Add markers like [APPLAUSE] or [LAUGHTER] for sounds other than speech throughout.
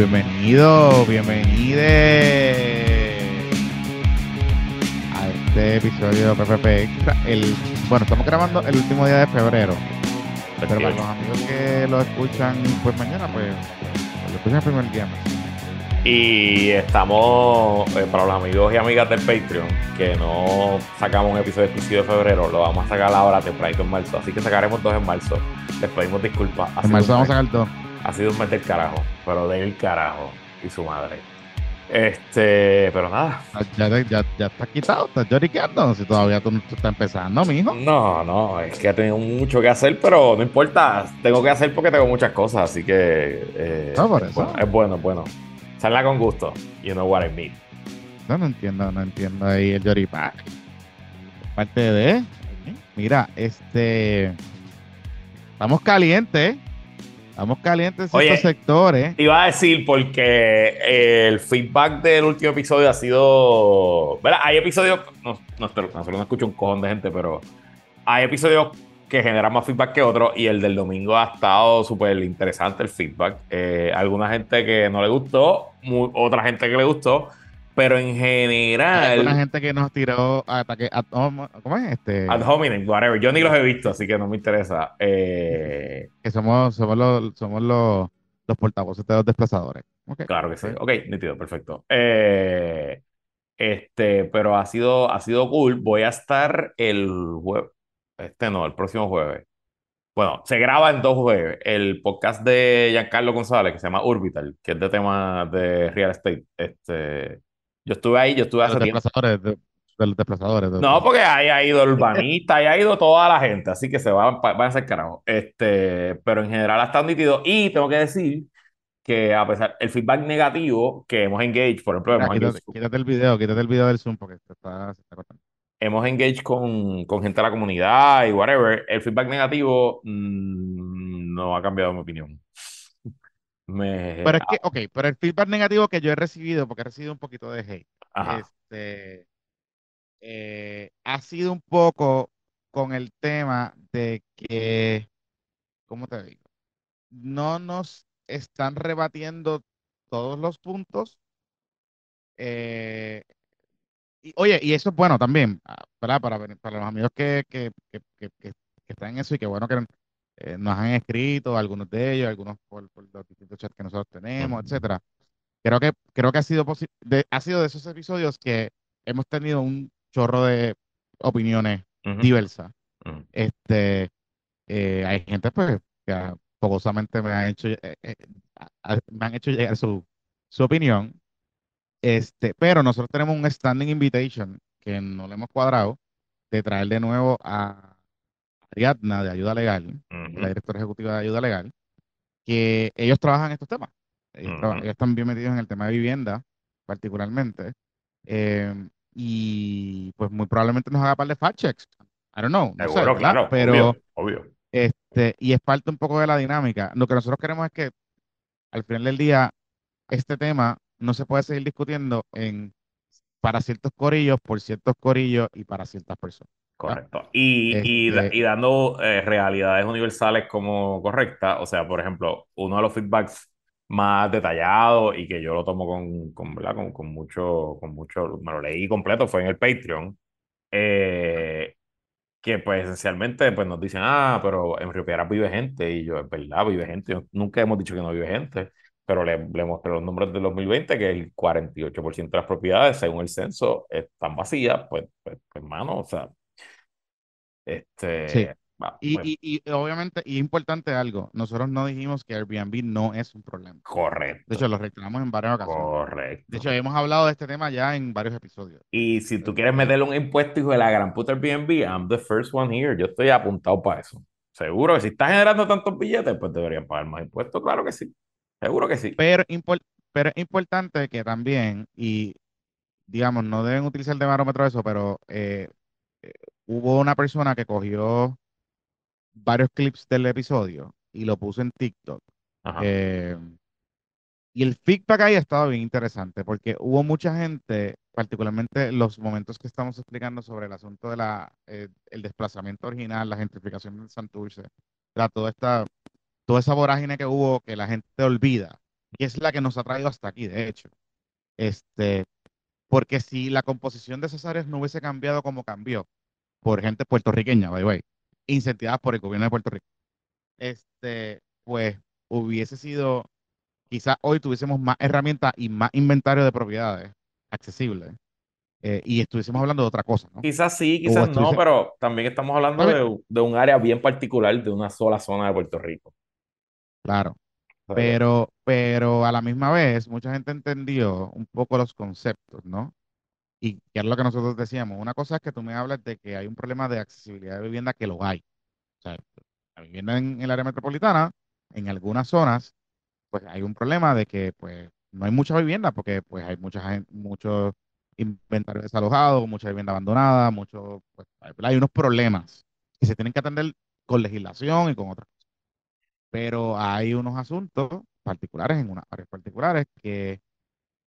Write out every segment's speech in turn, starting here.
Bienvenido, bienvenide a este episodio de PPP Extra. El, bueno, estamos grabando el último día de febrero. Pero para los amigos que lo escuchan pues mañana, pues lo escuchan el primer día. Y estamos, eh, para los amigos y amigas del Patreon, que no sacamos un episodio exclusivo de febrero, lo vamos a sacar ahora tempranito en marzo. Así que sacaremos dos en marzo. Les pedimos disculpas. En marzo vamos a sacar dos. Ha sido un mes del carajo, pero del carajo y su madre. Este, pero nada. Ya, ya, ya estás quitado, estás lloriqueando. Si todavía tú, tú estás empezando, mijo. No, no, es que he tenido mucho que hacer, pero no importa. Tengo que hacer porque tengo muchas cosas, así que eh, No, por es eso. bueno, es bueno, es bueno. Salga con gusto. You know what I mean. No, no entiendo, no entiendo ahí el lloripac. Parte de. Mira, este. Estamos calientes. Estamos calientes en Oye. ciertos sectores. Te iba a decir porque eh, el feedback del último episodio ha sido. ¿verdad? Hay episodios. No, no, nosotros no escucho un cojón de gente, pero hay episodios que generan más feedback que otros. Y el del domingo ha estado súper interesante el feedback. Eh, alguna gente que no le gustó, otra gente que le gustó. Pero en Hay general. alguna gente que nos tiró ataque. ad hom- ¿Cómo es? Este, Ad hominem, whatever. Yo ni los he visto, así que no me interesa. Eh, que somos, somos, los, somos los, los portavoces de los desplazadores. Claro que sí. Ok, nítido, perfecto. Eh, este, pero ha sido, ha sido cool. Voy a estar el jueves. Este no, el próximo jueves. Bueno, se graba en dos jueves. El podcast de Giancarlo González, que se llama Orbital, que es de temas de real estate. Este, yo estuve ahí, yo estuve hace los tiempo. desplazadores. De, de los desplazadores. de- No, porque ahí ha ido urbanista, [LAUGHS] ahí ha ido toda la gente, así que se van, van a ser carajo. Este, pero en general ha estado nítido. Y tengo que decir que a pesar el feedback negativo que hemos engaged, por ejemplo, Mira, hemos quítate, engaged, quítate el video, quítate el video del Zoom porque se está, se está cortando. hemos engaged con, con gente de la comunidad y whatever, el feedback negativo mm, no ha cambiado mi opinión. Me, Pero es que, ok, pero el feedback negativo que yo he recibido, porque he recibido un poquito de hate, ajá, este, eh, ha sido un poco con el tema de que, ¿cómo te digo? No nos están rebatiendo todos los puntos. eh, y, oye, y eso es bueno también, ah, ¿verdad? Para, para los amigos que, que, que- que están en eso y que bueno que eh, nos han escrito, algunos de ellos, algunos por, por los distintos chats que nosotros tenemos, etcétera. Creo que, creo que ha sido, de, ha sido de esos episodios que hemos tenido un chorro de opiniones ujú, diversas. ujú. Este, eh, hay gente pues que fogosamente me han hecho, eh, eh, me han hecho llegar su, su opinión. Este, pero nosotros tenemos un standing invitation que no le hemos cuadrado de traer de nuevo a Ariadna de Ayuda Legal, la directora ejecutiva de Ayuda Legal, que ellos trabajan estos temas. Ellos, están bien metidos en el tema de vivienda, particularmente. Eh, y pues muy probablemente nos haga par de fact checks. I don't know, no sé, claro, Pero obvio, obvio. este, y es parte un poco de la dinámica. Lo que nosotros queremos es que al final del día este tema no se puede seguir discutiendo en para ciertos corillos, por ciertos corillos y para ciertas personas. Correcto. Y, y, Este- y dando eh, realidades universales como correctas, o sea, por ejemplo, uno de los feedbacks más detallados y que yo lo tomo con, con, ¿verdad? con, con mucho, con mucho, me lo leí completo, fue en el Patreon, eh, que pues esencialmente pues nos dicen, ah, pero en Río Piedras vive gente, y yo, es verdad, vive gente, nunca hemos dicho que no vive gente, pero le, le mostré los números del 2020, que el 48% de las propiedades, según el censo, están vacías, pues, pues, pues, hermano, o sea, este, Sí. Y, y, y obviamente, y importante algo, nosotros no dijimos que Airbnb no es un problema. correcto, De hecho, lo reclamamos en varias ocasiones. correcto. De hecho, hemos hablado de este tema ya en varios episodios. Y si tú quieres meterle un impuesto, hijo de la gran puta Airbnb, I'm the first one here. Yo estoy apuntado para eso. Seguro que si estás generando tantos billetes, pues deberían pagar más impuestos. Claro que sí. Seguro que sí. Pero, impor- pero es importante que también, y digamos, no deben utilizar de barómetro eso, pero eh, eh, hubo una persona que cogió varios clips del episodio y lo puso en TikTok. Eh, y el feedback ahí ha estado bien interesante porque hubo mucha gente, particularmente los momentos que estamos explicando sobre el asunto de la, eh, el desplazamiento original, la gentrificación del Santurce, sea, toda esta, toda esa vorágine que hubo que la gente olvida y es la que nos ha traído hasta aquí, de hecho. Este, porque si la composición de esas áreas no hubiese cambiado como cambió, por gente puertorriqueña, by the way, incentivadas por el gobierno de Puerto Rico, este, pues hubiese sido, quizás hoy tuviésemos más herramientas y más inventario de propiedades accesibles eh, y estuviésemos hablando de otra cosa, ¿no? Quizás sí, quizás no, pero también estamos hablando de, de un área bien particular, de una sola zona de Puerto Rico. Claro, pero, pero a la misma vez, mucha gente entendió un poco los conceptos, ¿no? Y que es lo que nosotros decíamos. Una cosa es que tú me hablas de que hay un problema de accesibilidad de vivienda, que lo hay. O sea, la vivienda en el área metropolitana, en algunas zonas, pues hay un problema de que pues no hay mucha vivienda porque pues hay mucha mucho inventario desalojado, mucha vivienda abandonada, mucho, pues hay unos problemas que se tienen que atender con legislación y con otras cosas. Pero hay unos asuntos particulares en unas áreas particulares que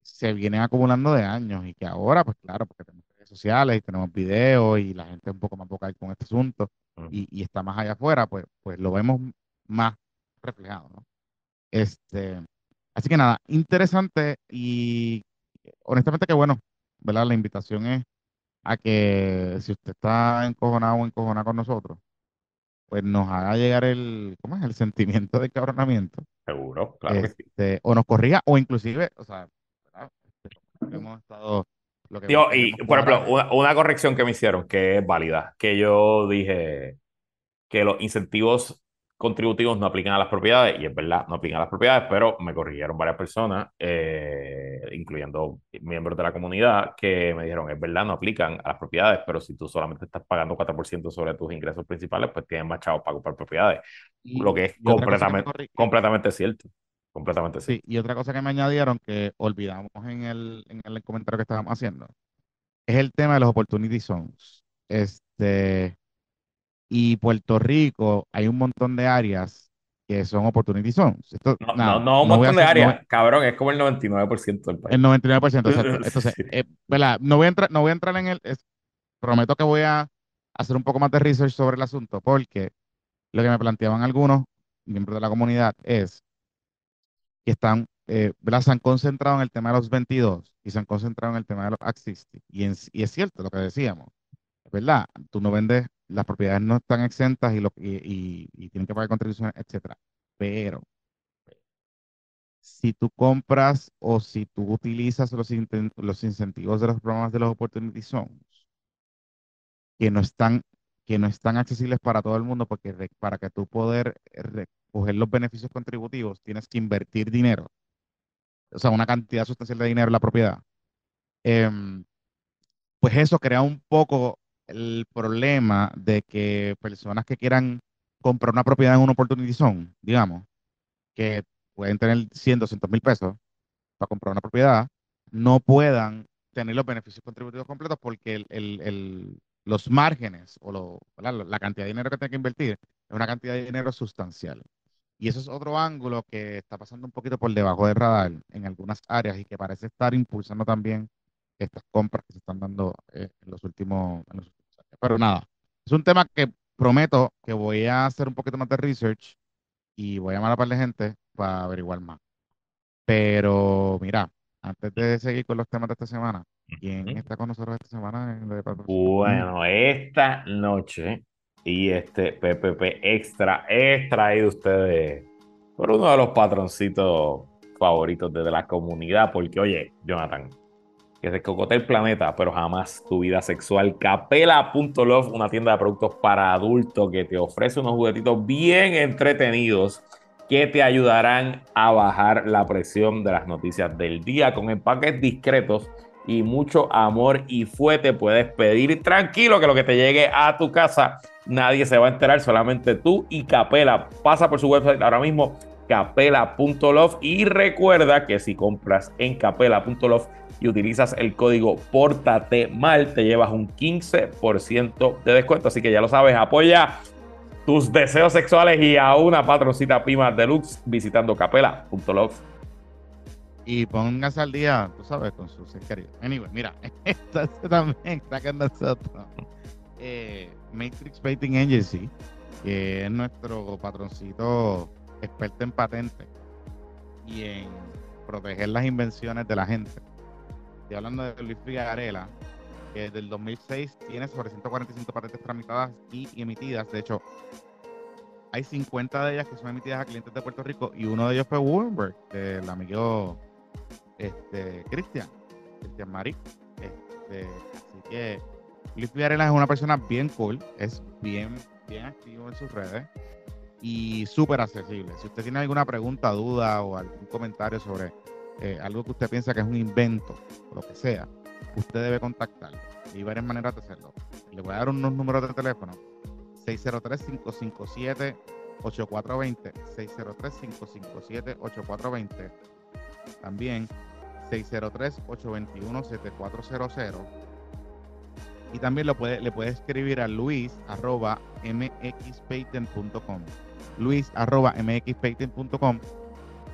se vienen acumulando de años y que ahora, pues claro, porque tenemos redes sociales y tenemos videos y la gente es un poco más vocal con este asunto y, y está más allá afuera, pues, pues lo vemos más reflejado, ¿no? Este, así que nada, interesante y honestamente que bueno, ¿verdad? La invitación es a que si usted está encojonado o encojonada con nosotros, pues nos haga llegar el, ¿cómo es? El sentimiento de cabronamiento, Seguro, claro que sí. este, o nos corrija, o inclusive, o sea, ¿verdad? Este, lo que hemos estado, lo que Tío, y por ejemplo, una, una corrección que me hicieron que es válida, que yo dije que los incentivos contributivos no aplican a las propiedades, y es verdad, no aplican a las propiedades, pero me corrigieron varias personas, eh, incluyendo miembros de la comunidad, que me dijeron, es verdad, no aplican a las propiedades, pero si tú solamente estás pagando 4% sobre tus ingresos principales, pues tienes más chavos para comprar propiedades, Y- lo que es completamente, que- completamente cierto, completamente. Sí, y otra cosa que me añadieron que olvidamos en el, en el comentario que estábamos haciendo es el tema de los opportunity zones. Este, y Puerto Rico hay un montón de áreas que son opportunity zones. Esto, No, nada, no, no un no montón de no áreas, cabrón, es como el 99% del país. el 99%, exacto. [LAUGHS] Entonces, Sí. eh. No voy a entrar, no voy a entrar en el, es- prometo que voy a hacer un poco más de research sobre el asunto, porque lo que me planteaban algunos miembros de la comunidad es que están, eh. Se han concentrado en el tema de los 22 y se han concentrado en el tema de los Axistic. Y, en- y es cierto lo que decíamos, ¿verdad? Tú no vendes, las propiedades no están exentas y, lo, y, y- y tienen que pagar contribuciones, etcétera. Pero si tú compras o si tú utilizas los, los incentivos de los programas de los Opportunity Zones, que no están, que no están accesibles para todo el mundo, porque re- para que tú poder recoger los beneficios contributivos, tienes que invertir dinero, o sea, una cantidad sustancial de dinero en la propiedad. Em, pues eso crea un poco el problema de que personas que quieran comprar una propiedad en un Opportunity Zone, digamos, que pueden tener 100, 200 mil pesos para comprar una propiedad, no puedan tener los beneficios contributivos completos porque el, los márgenes o la cantidad de dinero que tienen que invertir es una cantidad de dinero sustancial. Y eso es otro ángulo que está pasando un poquito por debajo del radar en algunas áreas y que parece estar impulsando también estas compras que se están dando eh, en los últimos, en los últimos años. Pero nada, es un tema que prometo que voy a hacer un poquito más de research y voy a llamar a par de gente para averiguar más. Pero mira, antes de seguir con los temas de esta semana, ¿quién está con nosotros esta semana en patrocinio? Bueno, esta noche y este PPP extra es traído ustedes por uno de los patroncitos favoritos de la comunidad, porque oye, Jonathan, que se cocote el planeta, pero jamás tu vida sexual. Capela.love, una tienda de productos para adultos que te ofrece unos juguetitos bien entretenidos que te ayudarán a bajar la presión de las noticias del día con empaques discretos y mucho amor y fuete. Puedes pedir tranquilo que lo que te llegue a tu casa nadie se va a enterar, solamente tú y Capela. Pasa por su website ahora mismo, capela.love y recuerda que si compras en capela.love y utilizas el código Pórtate Mal, te llevas un 15% de descuento. Así que ya lo sabes, apoya tus deseos sexuales y a una patroncita Pima Deluxe visitando capela.love. Y póngase al día, tú sabes, con sus seres queridos. Anyway, mira, [LAUGHS] esta también está con nosotros. Eh, Matrix Painting Agency, que es nuestro patroncito experto en patentes. y en proteger las invenciones de la gente. Estoy hablando de Luis Figarela, que desde el 2006 tiene sobre 145 patentes tramitadas y emitidas. De hecho, hay 50 de ellas que son emitidas a clientes de Puerto Rico y uno de ellos fue Wurmberg, del amigo este, Cristian, Cristian Marí. Este, así que Luis Figarela es una persona bien cool, es bien, bien activo en sus redes y súper accesible. Si usted tiene alguna pregunta, duda o algún comentario sobre eh, algo que usted piensa que es un invento, lo que sea, usted debe contactarlo. Hay varias maneras de hacerlo. Le voy a dar unos números de teléfono. 603-557-8420. 603-557-8420. También 603-821-7400. Y también lo puede, le puede escribir a luis arroba mxpayten.com. Luis arroba mxpayten.com.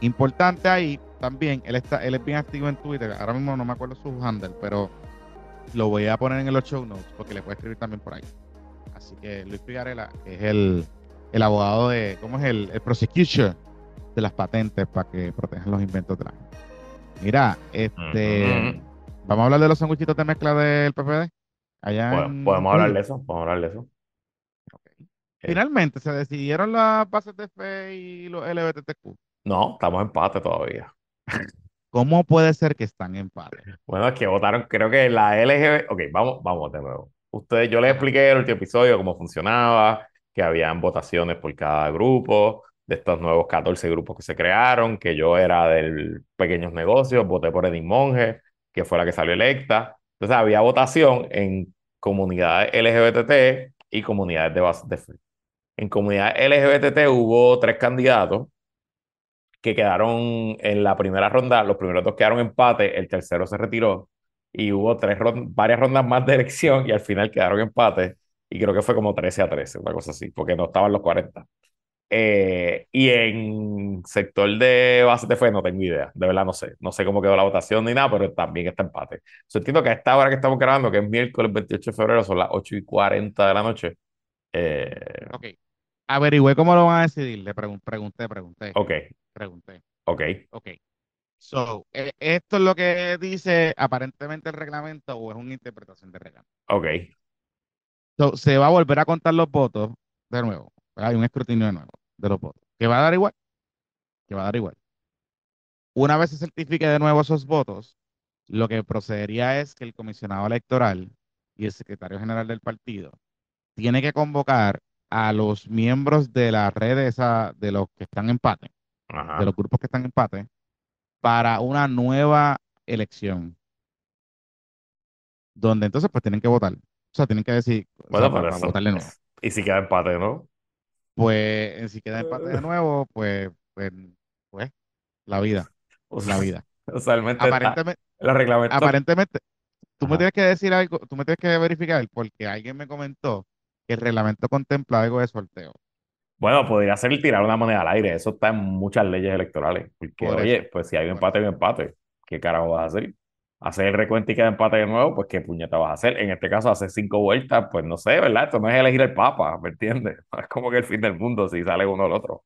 Importante ahí también, él, está, él es bien activo en Twitter. Ahora mismo no me acuerdo su handle, pero lo voy a poner en los show notes porque le puede escribir también por ahí. Así que Luis Pigarela es el, el abogado de, ¿cómo es el, el prosecutor de las patentes para que protejan los inventos de la gente? Mira, este, vamos a hablar de los sanguichitos de mezcla del PPD. Allá en Podemos hablar de eso, podemos hablar de eso. Finalmente se decidieron las bases de fe y los LGBTQ. No, estamos en empate todavía. ¿Cómo puede ser que están en empate? Bueno, es que votaron, creo que la LGBT. Ok, vamos, vamos de nuevo. Ustedes, yo les expliqué en el último episodio cómo funcionaba, que habían votaciones por cada grupo, de estos nuevos 14 grupos que se crearon, que yo era del pequeños negocios, voté por Edith Monge, que fue la que salió electa. Entonces había votación en comunidades LGBT y comunidades de base de fe. En comunidades LGBT hubo tres candidatos que quedaron en la primera ronda, los primeros dos quedaron empate, el tercero se retiró y hubo tres ron- varias rondas más de elección y al final quedaron empate y creo que fue como 13 a 13, una cosa así, porque no estaban los 40. Eh, y en sector de bases de fe no tengo idea, de verdad no sé, no sé cómo quedó la votación ni nada, pero también está empate. Yo entiendo que a esta hora que estamos grabando, que es miércoles 28 de febrero, son las 8 y 40 de la noche. Eh, Ok. Averigüé cómo lo van a decidir. Le pregun- pregunté, pregunté, ok, pregunté. ok, Ok. So, eh, ¿esto es lo que dice aparentemente el reglamento o es una interpretación del reglamento? ok, So, se va a volver a contar los votos de nuevo. Hay un escrutinio de nuevo de los votos. Que va a dar igual. Que va a dar igual. Una vez se certifique de nuevo esos votos, lo que procedería es que el comisionado electoral y el secretario general del partido tiene que convocar a los miembros de la red de, esa, de los que están en empate, ajá. de los grupos que están en empate, para una nueva elección. Donde entonces pues tienen que votar. O sea, tienen que decir, o Bueno, sea, pero para, para eso. votar de nuevo. Y si queda empate, ¿no? Pues eh, si queda empate de nuevo, pues, pues, pues, la vida, la vida. Usualmente Aparentemente, los reglamentos. aparentemente, tú me tienes que decir algo, tú me tienes que verificar, porque alguien me comentó que el reglamento contempla algo de sorteo. Bueno, podría ser el tirar una moneda al aire. Eso está en muchas leyes electorales. Porque, Por oye, pues si hay un empate, hay un empate. ¿Qué carajo vas a hacer? Hacer el recuento y queda empate de nuevo, pues qué puñeta vas a hacer. En este caso, hacer cinco vueltas, pues no sé, ¿verdad? Esto no es elegir el papa, ¿me entiendes? [LAUGHS] Es como que el fin del mundo si sale uno o el otro.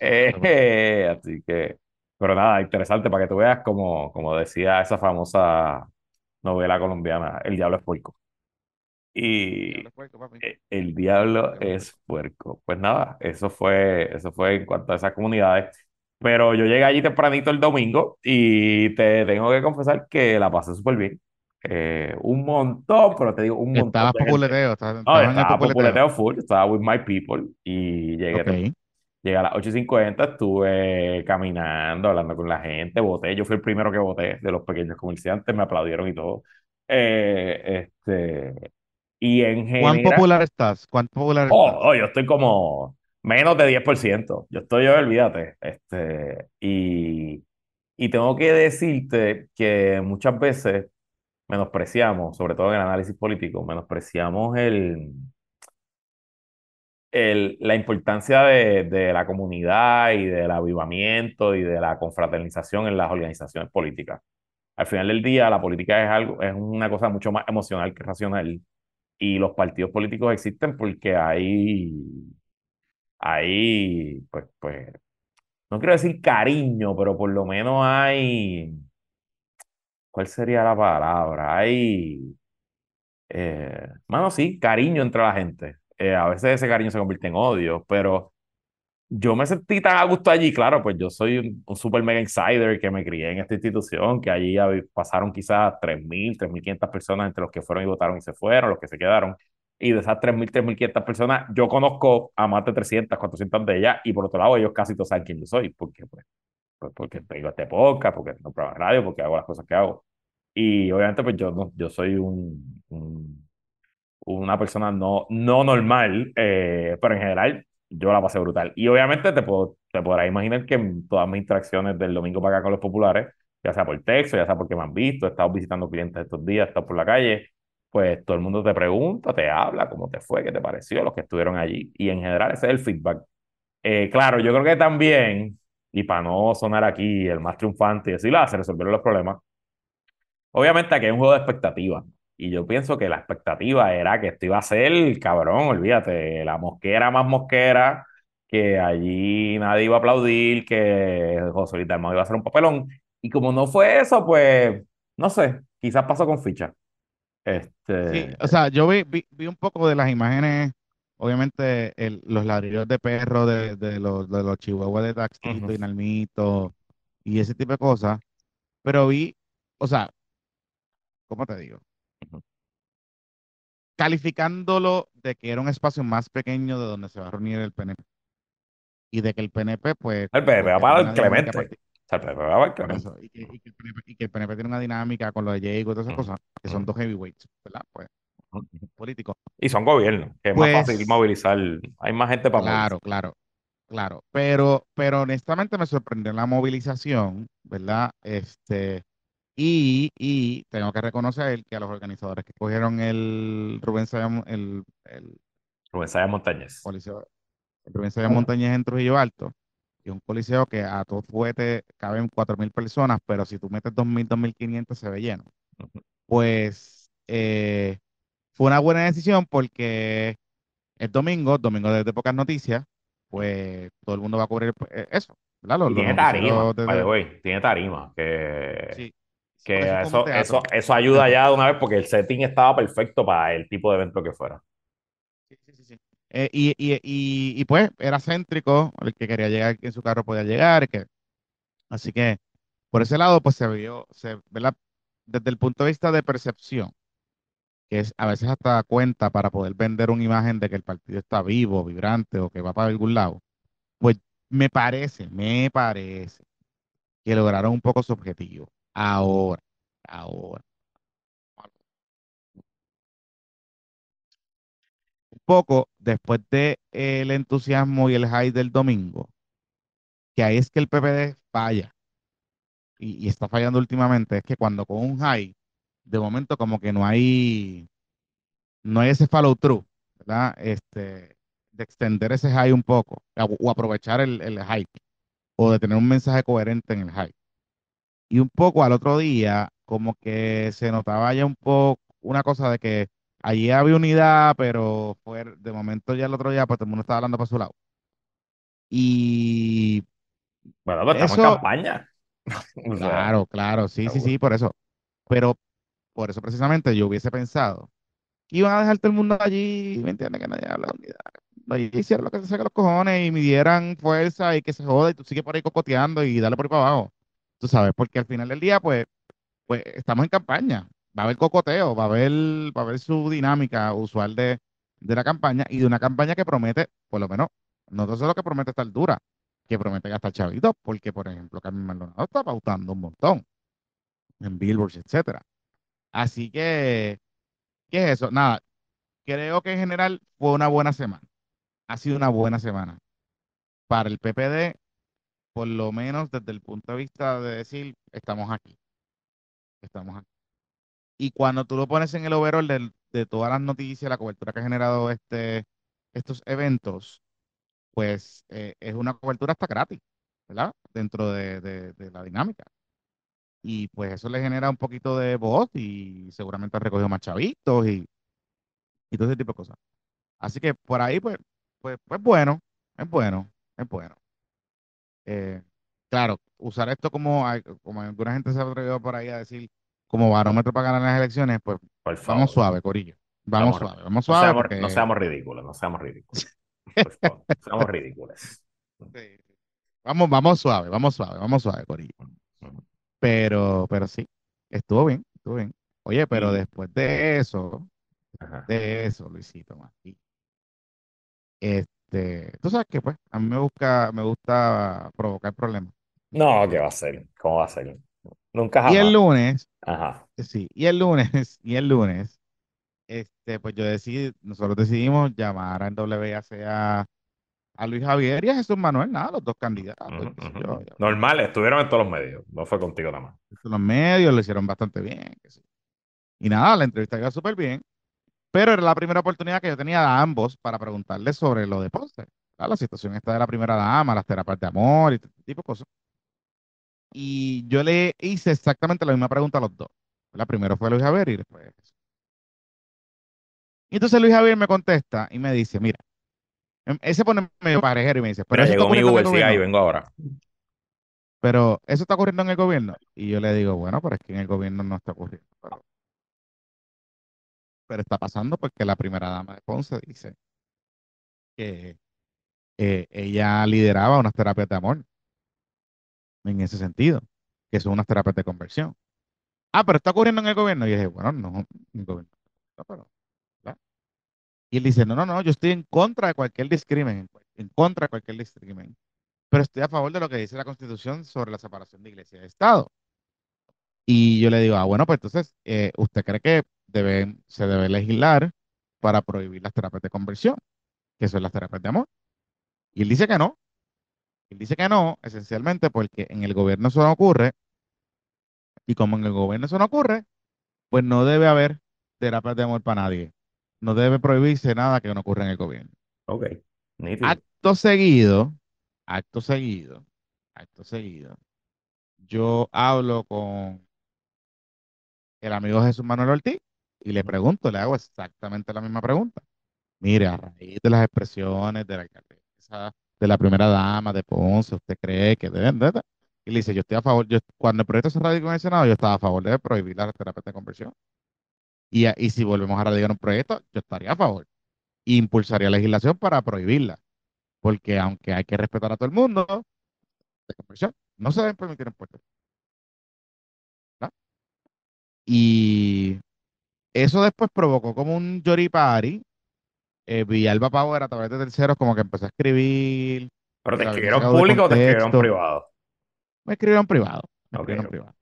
Eh, [LAUGHS] así que, pero nada, interesante para que tú veas como, como decía esa famosa novela colombiana, El Diablo es puerco. Y Diablo es puerco, eh, el diablo es puerco. Pues nada, eso fue, eso fue en cuanto a esas comunidades. Pero yo llegué allí tempranito el domingo y te tengo que confesar que la pasé súper bien. Eh, un montón, pero te digo, un montón Estabas populeteo, estabas, No, estaba populeteo. full, estaba with my people y llegué, Ok. tem- llegué a las 8.50, estuve caminando, hablando con la gente, voté, yo fui el primero que voté de los pequeños comerciantes, me aplaudieron y todo. Eh, este, y en ¿Cuán general, popular estás? ¿Cuán popular oh, estás? oh, yo estoy como menos de 10%, yo estoy, yo, olvídate, este, y, y tengo que decirte que muchas veces menospreciamos, sobre todo en el análisis político, menospreciamos el, el- la importancia de, de la comunidad y del avivamiento y de la confraternización en las organizaciones políticas. Al final del día, la política es algo, es una cosa mucho más emocional que racional. Y los partidos políticos existen porque hay, hay pues, pues, no quiero decir cariño, pero por lo menos hay, ¿cuál sería la palabra? Hay, eh, mano, sí, cariño entre la gente. Eh, a veces ese cariño se convierte en odio, pero yo me sentí tan a gusto allí, claro, pues yo soy un, un super mega insider que me crié en esta institución, que allí pasaron quizás tres mil tres mil quinientas personas entre los que fueron y votaron y se fueron, los que se quedaron. Y de esas tres mil tres mil quinientas personas, yo conozco a más de 300 400 de ellas, y por otro lado, ellos casi todos saben quién yo soy, porque, pues, pues, porque tengo este podcast, porque tengo programa de radio, porque hago las cosas que hago. Y obviamente, pues yo, no, yo soy un, un una persona no, no normal, eh, pero en general yo la pasé brutal. Y obviamente te, puedo, te podrás imaginar que en todas mis interacciones del domingo para acá con los populares, ya sea por texto, ya sea porque me han visto, he estado visitando clientes estos días, he estado por la calle, pues todo el mundo te pregunta, te habla, cómo te fue, qué te pareció, los que estuvieron allí. Y en general ese es el feedback. Eh, claro, yo creo que también, y para no sonar aquí el más triunfante y decir, ah, se resolvieron los problemas, Obviamente aquí hay un juego de expectativas. Y yo pienso que la expectativa era que esto iba a ser, cabrón, olvídate, la mosquera más mosquera, que allí nadie iba a aplaudir, que José Luis Dalmau iba a hacer un papelón. Y como no fue eso, pues, no sé, quizás pasó con ficha. Sí, Este, o sea, yo vi, vi, vi un poco de las imágenes, obviamente el- los ladrillos de perro de, de los, de los chihuahuas de Taxito y Nalmito y ese tipo de cosas, pero vi, o sea, ¿cómo te digo? Calificándolo de que era un espacio más pequeño de donde se va a reunir el PNP y de que el PNP, pues, El pues va para el Clemente. Sea, eso, y que, y que el PNP, y que el PNP tiene una dinámica con lo de Diego y todas esas Ujú, cosas, que son ujú, dos heavyweights, ¿verdad? Pues, políticos. Y son gobiernos, que es más fácil Pues, movilizar. Hay más gente para movilizar. claro, claro. Claro, pero, pero honestamente me sorprendió la movilización, ¿verdad? Este, y, y tengo que reconocer que a los organizadores que cogieron el Rubén Sayas, el, el Rubén Sáenz Montañez. el Rubén Sayas Montañez en Trujillo Alto, es un coliseo que a todo fuete caben 4.000 personas, pero si tú metes 2.000, 2.500 se ve lleno. Pues eh, fue una buena decisión porque es domingo, domingo de, de pocas noticias, pues todo el mundo va a cubrir pues, eh, eso, ¿verdad? Los, Y los tiene tarima, de, way, tiene tarima, que, sí, eso que eso, eso, eso ayuda ya de una vez porque el setting estaba perfecto para el tipo de evento que fuera. Eh, y, y, y, y, pues era céntrico, el que quería llegar en su carro podía llegar, que, así que por ese lado pues se vio, se, ¿verdad? Desde el punto de vista de percepción, que es a veces hasta cuenta para poder vender una imagen de que el partido está vivo, vibrante o que va para algún lado, pues me parece, me parece que lograron un poco su objetivo. Ahora, ahora. Poco después de el entusiasmo y el hype del domingo, que ahí es que el PPD falla y, está fallando últimamente, es que cuando con un hype, de momento como que no hay, no hay ese follow through, ¿verdad? Este, de extender ese hype un poco o, o aprovechar el, el hype o de tener un mensaje coherente en el hype. Y un poco al otro día, como que se notaba ya un poco una cosa de que allí había unidad, pero fue de momento ya el otro día, pues todo el mundo estaba hablando para su lado. Y Bueno, pues estamos en eso, campaña. [LAUGHS] O sea, claro, claro, sí, sí, sí, por eso. Pero por eso precisamente yo hubiese pensado que iban a dejar todo el mundo allí, ¿me entiendes? Que nadie habla de unidad. Allí hicieron lo que se saca los cojones y midieran fuerza y que se joda y tú sigues por ahí cocoteando y dale por ahí para abajo. Tú sabes, porque al final del día, pues pues estamos en campaña. Va a haber cocoteo, va a haber, va a haber su dinámica usual de, de la campaña y de una campaña que promete, por lo menos, no todo lo que promete estar dura, que promete gastar chavitos, porque, por ejemplo, Carmen Maldonado está pautando un montón en billboards, etcétera. Así que, ¿qué es eso? Nada, creo que en general fue una buena semana. Ha sido una buena semana para el PPD, por lo menos desde el punto de vista de decir, estamos aquí, estamos aquí. Y cuando tú lo pones en el overall de, todas las noticias, la cobertura que ha generado este, estos eventos, pues eh, es una cobertura hasta gratis, ¿verdad? Dentro de, de- la dinámica. Y pues eso le genera un poquito de voz y seguramente ha recogido más chavitos y, y todo ese tipo de cosas. Así que por ahí, pues, pues, pues bueno, es bueno, es bueno. Eh, claro, usar esto como, como alguna gente se ha atrevido por ahí a decir, como barómetro para ganar las elecciones, pues Por vamos suave, Corillo. Vamos Seamos- suave, vamos no suave seamos, no porque seamos ridículos, no seamos ridículos. [LAUGHS] Por favor, no seamos ridículos. sí, vamos, vamos suave, vamos suave, vamos suave, Corillo. Pero, pero sí, estuvo bien, estuvo bien. Oye, pero después de eso, Ajá. de eso, Luisito, este, tú sabes que pues a mí me busca, me gusta provocar problemas. No, ¿qué va a ser? ¿Cómo va a ser? Nunca Y el jamás. lunes, Ajá. sí, y el lunes, [LAUGHS] y el lunes, este, pues yo decidí, nosotros decidimos llamar a NWAC a, a Luis Javier y a Jesús Manuel, nada, los dos candidatos, yo, ya, Normal, estuvieron en todos los medios. No fue contigo nada más. los medios lo hicieron bastante bien. Y nada, la entrevista iba súper bien, pero era la primera oportunidad que yo tenía a ambos para preguntarles sobre lo de Ponce, ¿verdad? la situación esta de la primera dama, las terapias de amor y este tipo de cosas. Y yo le hice exactamente la misma pregunta a los dos. La primero fue Luis Javier y después. Y entonces Luis Javier me contesta y me dice, mira, em- él se pone medio parejero y me dice, pero Mira, eso está llegó mi ocurriendo en el Uber, siga ahí, gobierno. vengo ahora. Pero eso está ocurriendo en el gobierno. Y yo le digo, bueno, pero es que en el gobierno no está ocurriendo. Pero, pero está pasando porque la primera dama de Ponce dice que eh, ella lideraba unas terapias de amor en ese sentido, que son unas terapias de conversión. Ah, pero está ocurriendo en el gobierno. Y yo dije, bueno, no, el gobierno. No, pero. Y él dice, no, no, no, yo estoy en contra de cualquier discrimen, en, contra de cualquier discrimen, pero estoy a favor de lo que dice la Constitución sobre la separación de iglesia y de Estado. Y yo le digo, ah, bueno, pues entonces, eh, ¿usted cree que deben, se debe legislar para prohibir las terapias de conversión, que son las terapias de amor? Y él dice que no. Él dice que no, esencialmente porque en el gobierno eso no ocurre, y como en el gobierno eso no ocurre, pues no debe haber terapias de amor para nadie. No debe prohibirse nada que no ocurra en el gobierno. Ok, nítido. Acto seguido, acto seguido, acto seguido, yo hablo con el amigo Jesús Manuel Ortiz y le pregunto, le hago exactamente la misma pregunta. Mire, a raíz de las expresiones de la alcaldesa, de la primera dama de Ponce, ¿usted cree que deben de? Y le dice, yo estoy a favor, yo, cuando el proyecto se radicó en el Senado, yo estaba a favor de prohibir las terapias de conversión. Y, y si volvemos a radicar un proyecto, yo estaría a favor. Impulsaría legislación para prohibirla. Porque aunque hay que respetar a todo el mundo, de conversión, no se deben permitir en Puerto. Y eso después provocó como un yoripari. Eh, Villalba Power a través de terceros como que empezó a escribir, ¿Pero te escribieron público o te escribieron privado? Me escribieron privado, me Ok, escribieron privado.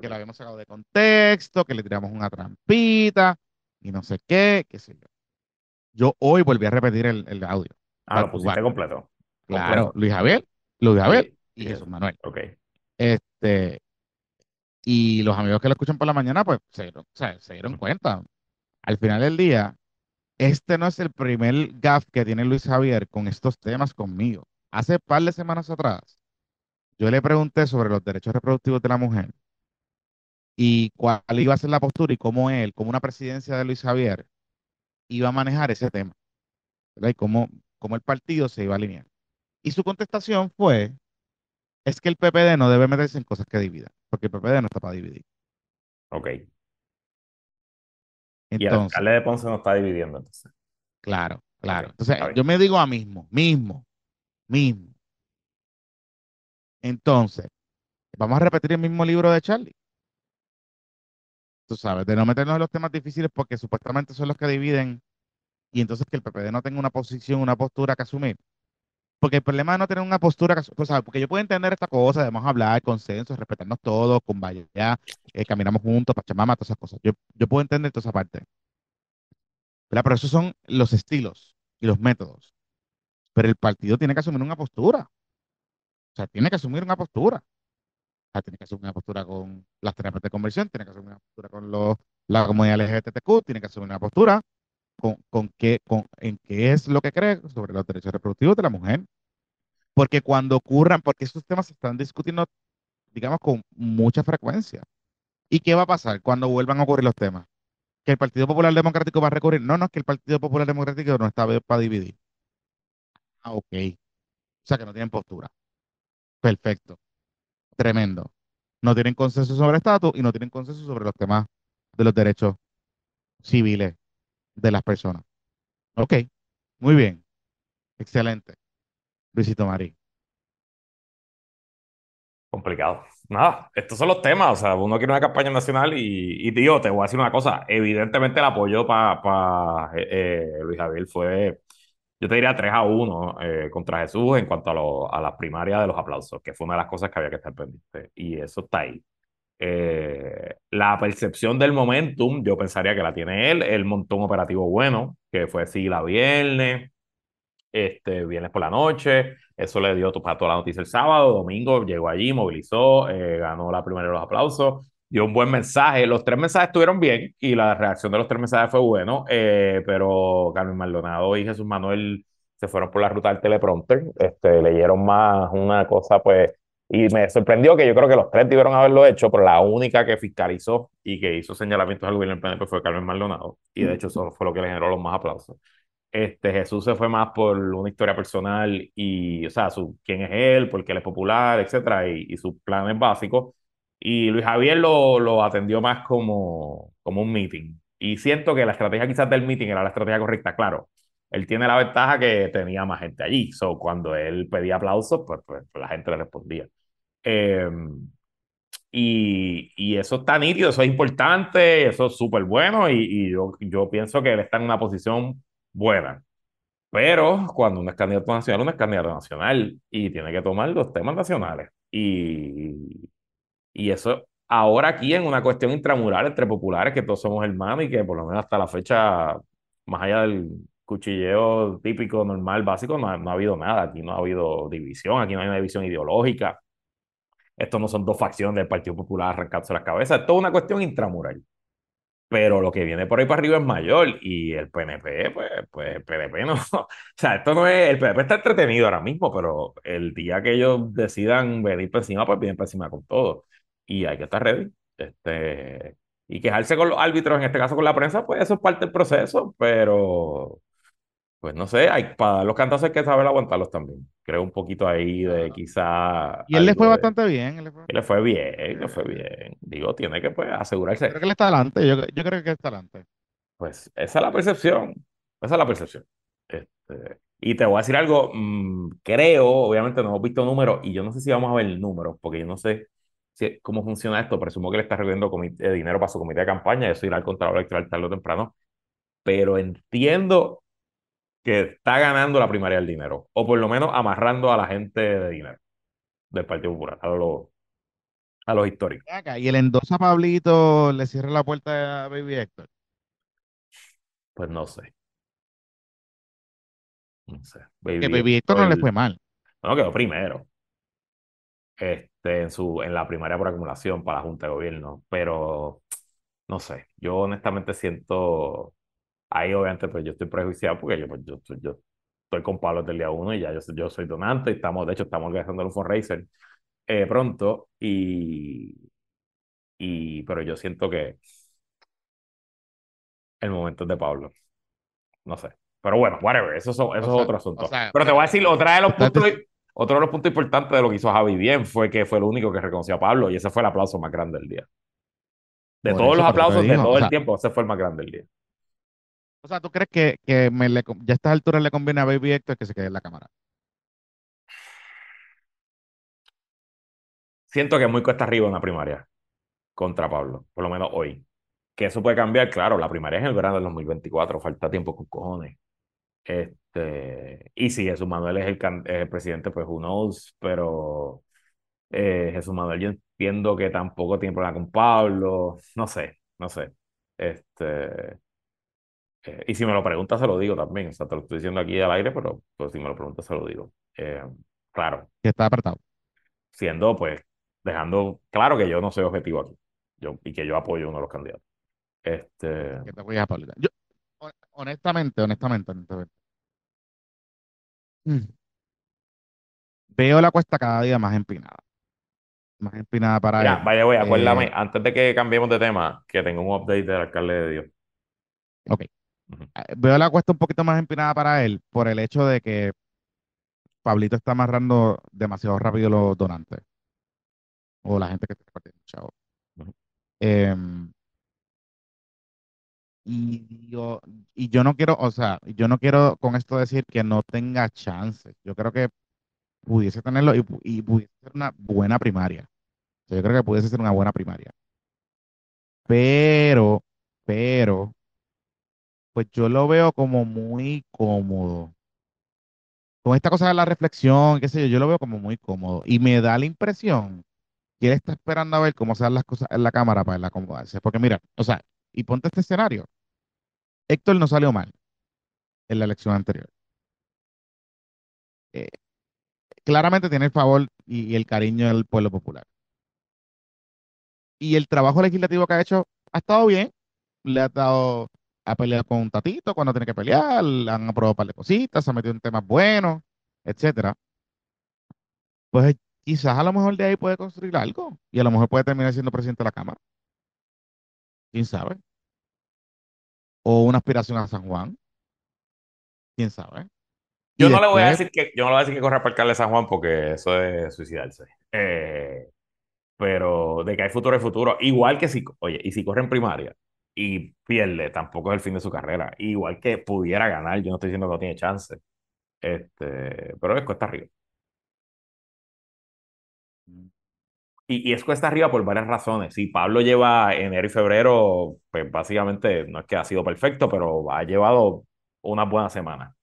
Que lo habíamos sacado de contexto, que le tiramos una trampita y no sé qué, qué sé yo. Yo hoy volví a repetir el, el audio. Ah, lo pusiste completo. Claro, Completo. Luis Javier, Luis Javier Y, Jesús. Manuel. Ok. Este, y los amigos que lo escuchan por la mañana, pues se dieron, o sea, se dieron cuenta. Al final del día, este no es el primer gaf que tiene Luis Javier con estos temas conmigo. Hace par de semanas atrás, yo le pregunté sobre los derechos reproductivos de la mujer y cuál iba a ser la postura y cómo él, como una presidencia de Luis Javier, iba a manejar ese tema. Y cómo, cómo el partido se iba a alinear. Y su contestación fue, es que el PPD no debe meterse en cosas que dividan, porque el PPD no está para dividir. Ok. Y el Entonces, alcalde de Ponce no está dividiendo, entonces. claro, claro. Entonces, yo me digo a mismo, mismo, mismo. Entonces, vamos a repetir el mismo libro de Charlie. Tú sabes, de no meternos en los temas difíciles porque supuestamente son los que dividen y entonces que el PPD no tenga una posición, una postura que asumir. Porque el problema de no tener una postura, o sea, porque yo puedo entender esta cosa, debemos hablar, consenso, respetarnos todos, con ya, caminamos juntos, Pachamama, todas esas cosas. Yo, yo puedo entender toda esa parte. Pero esos son los estilos y los métodos. Pero el partido tiene que asumir una postura. O sea, tiene que asumir una postura. O sea, tiene que asumir una postura con las terapias de conversión, tiene que asumir una postura con los, la comunidad LGBTQ, tiene que asumir una postura con, con qué, con, en qué es lo que cree sobre los derechos reproductivos de la mujer. Porque cuando ocurran, porque estos temas se están discutiendo, digamos, con mucha frecuencia. ¿Y qué va a pasar cuando vuelvan a ocurrir los temas? Que el Partido Popular Democrático va a recurrir. No, no, es que el Partido Popular Democrático no está para dividir. Ah, ok. O sea, que no tienen postura. Perfecto. Tremendo. No tienen consenso sobre estatus y no tienen consenso sobre los temas de los derechos civiles de las personas. Ok, muy bien. Excelente. Luisito Marí. Complicado. Nada, estos son los temas. O sea, uno quiere una campaña nacional y, tío, te voy a decir una cosa. Evidentemente el apoyo para Luis Javier fue, yo te diría 3 a 1 eh, contra Jesús en cuanto a, lo, a las primarias de los aplausos, que fue una de las cosas que había que estar pendiente. Y eso está ahí. Eh, la percepción del momentum, yo pensaría que la tiene él. Él montó un operativo bueno, que fue la Viernes, este, viernes por la noche. Eso le dio para toda la noticia el sábado. Domingo llegó allí, movilizó, eh, ganó la primera de los aplausos, dio un buen mensaje. Los tres mensajes estuvieron bien y la reacción de los tres mensajes fue bueno, eh, pero Carmen Maldonado y Jesús Manuel se fueron por la ruta del teleprompter, este, leyeron más una cosa, pues, y me sorprendió que yo creo que los tres debieron haberlo hecho, pero la única que fiscalizó y que hizo señalamientos al gobierno del PNP fue Carmen Maldonado, y de hecho eso fue lo que le generó los más aplausos. Este, Jesús se fue más por una historia personal y, o sea, su, quién es él, por qué él es popular, etcétera, y, y sus planes básicos. Y Luis Javier lo, lo atendió más como, como un meeting. Y siento que la estrategia quizás del meeting era la estrategia correcta, claro. Él tiene la ventaja que tenía más gente allí. So, cuando él pedía aplausos, pues, pues, pues la gente le respondía. Eh, y, y, eso está nítido, eso es importante, eso es súper bueno. Y, y yo, yo pienso que él está en una posición buena. Pero cuando uno es candidato nacional, uno es candidato nacional y tiene que tomar los temas nacionales. Y, y eso ahora aquí en una cuestión intramural entre populares, que todos somos hermanos y que por lo menos hasta la fecha, más allá del cuchilleo típico, normal, básico, no ha, no ha habido nada. Aquí no ha habido división, aquí no hay una división ideológica. Esto no son dos facciones del Partido Popular arrancándose las cabezas, es toda una cuestión intramural pero lo que viene por ahí para arriba es mayor y el PNP, pues, pues el PNP no. [LAUGHS] O sea, esto no es. El PNP está entretenido ahora mismo, pero el día que ellos decidan venir por encima, pues vienen por encima con todo. Y hay que estar ready. Este, y quejarse con los árbitros, en este caso con la prensa, pues eso es parte del proceso, pero. Pues no sé, hay, para los cantazos hay que saber aguantarlos también. Creo un poquito ahí de quizá. Y él le fue bastante bien. Él le fue, él le fue bien, le fue bien. Digo, tiene que pues asegurarse. Creo que él está adelante, yo, yo creo que está adelante. Pues esa es la percepción, esa es la percepción. Este, y te voy a decir algo, mmm, creo, obviamente no hemos visto números y yo no sé si vamos a ver el número, porque yo no sé si, cómo funciona esto, presumo que le está recogiendo eh, dinero para su comité de campaña, eso irá al contrato electoral tarde o temprano, pero entiendo que está ganando la primaria del dinero, o por lo menos amarrando a la gente de dinero del Partido Popular, a los, a los históricos. ¿Y el endosa Pablito le cierra la puerta a Baby Héctor? Pues no sé. No sé. Baby que Baby Héctor no le fue mal. No, quedó primero. Este, en, su, en la primaria por acumulación para la Junta de Gobierno, pero no sé, yo honestamente siento ahí obviamente pues yo estoy prejuiciado porque yo, pues, yo, yo, estoy con Pablo desde el día uno y ya yo, yo soy donante y estamos, de hecho, estamos organizando un fundraiser eh, pronto y, y, pero yo siento que el momento es de Pablo. No sé. Pero bueno, whatever, eso, eso es otro asunto. O sea, pero te voy a decir, otra de los puntos, otro de los puntos importantes de lo que hizo Javi bien fue que fue el único que reconoció a Pablo y ese fue el aplauso más grande del día. De todos los aplausos de todo el tiempo, ese fue el más grande del día. O sea, ¿tú crees que, ya a estas alturas le conviene a Baby Héctor que se quede en la cámara? Siento que es muy cuesta arriba en la primaria contra Pablo, por lo menos hoy. Que eso puede cambiar, claro, la primaria es en el verano del 2024, falta tiempo con cojones. Este, y si Jesús Manuel es el, es el presidente, pues who pero eh, Jesús Manuel yo entiendo que tampoco tiene problema con Pablo, no sé, no sé. Este, eh, y si me lo preguntas, se lo digo también. O sea, te lo estoy diciendo aquí al aire, pero pues, si me lo preguntas, se lo digo. Eh, claro. Que está apretado. Siendo, pues, dejando claro que yo no soy objetivo aquí. Yo, y que yo apoyo a uno de los candidatos. Este... Que te voy a Yo, honestamente, honestamente, honestamente. Mm. Veo la cuesta cada día más empinada. Más empinada para Mira, Vaya, voy, acuérdame, eh, antes de que cambiemos de tema, que tengo un update del alcalde de Dios. Ok. Veo la cuesta un poquito más empinada para él por el hecho de que Pablito está amarrando demasiado rápido los donantes o la gente que está repartiendo, chavo. Em, y yo, y yo no quiero, o sea, yo no quiero con esto decir que no tenga chance. Yo creo que pudiese tenerlo y, y pudiese ser una buena primaria. O sea, yo creo que pudiese ser una buena primaria. Pero, pero, pues yo lo veo como muy cómodo. Con esta cosa de la reflexión, qué sé yo, yo lo veo como muy cómodo. Y me da la impresión que él está esperando a ver cómo se dan las cosas en la cámara para él acomodarse. Porque mira, o sea, y ponte este escenario. Héctor no salió mal en la elección anterior. Eh, claramente tiene el favor y, y el cariño del pueblo popular. Y el trabajo legislativo que ha hecho ha estado bien. Le ha dado, ha peleado con un tatito cuando tiene que pelear, le han aprobado un par de cositas, se ha metido en temas buenos, etcétera. Pues quizás a lo mejor de ahí puede construir algo y a lo mejor puede terminar siendo presidente de la Cámara. ¿Quién sabe? O una aspiración a San Juan. ¿Quién sabe? Yo no le voy a decir que, yo no le voy a decir que corra para alcalde de San Juan porque eso es suicidarse. Eh, pero de que hay futuro, hay futuro. Igual que si, oye, y si corre en primaria y pierde, tampoco es el fin de su carrera. Igual que pudiera ganar, yo no estoy diciendo que no tiene chance. Este, pero es cuesta arriba. Y, y es cuesta arriba por varias razones. Si Pablo lleva enero y febrero, pues básicamente no es que ha sido perfecto, pero ha llevado una buena semana.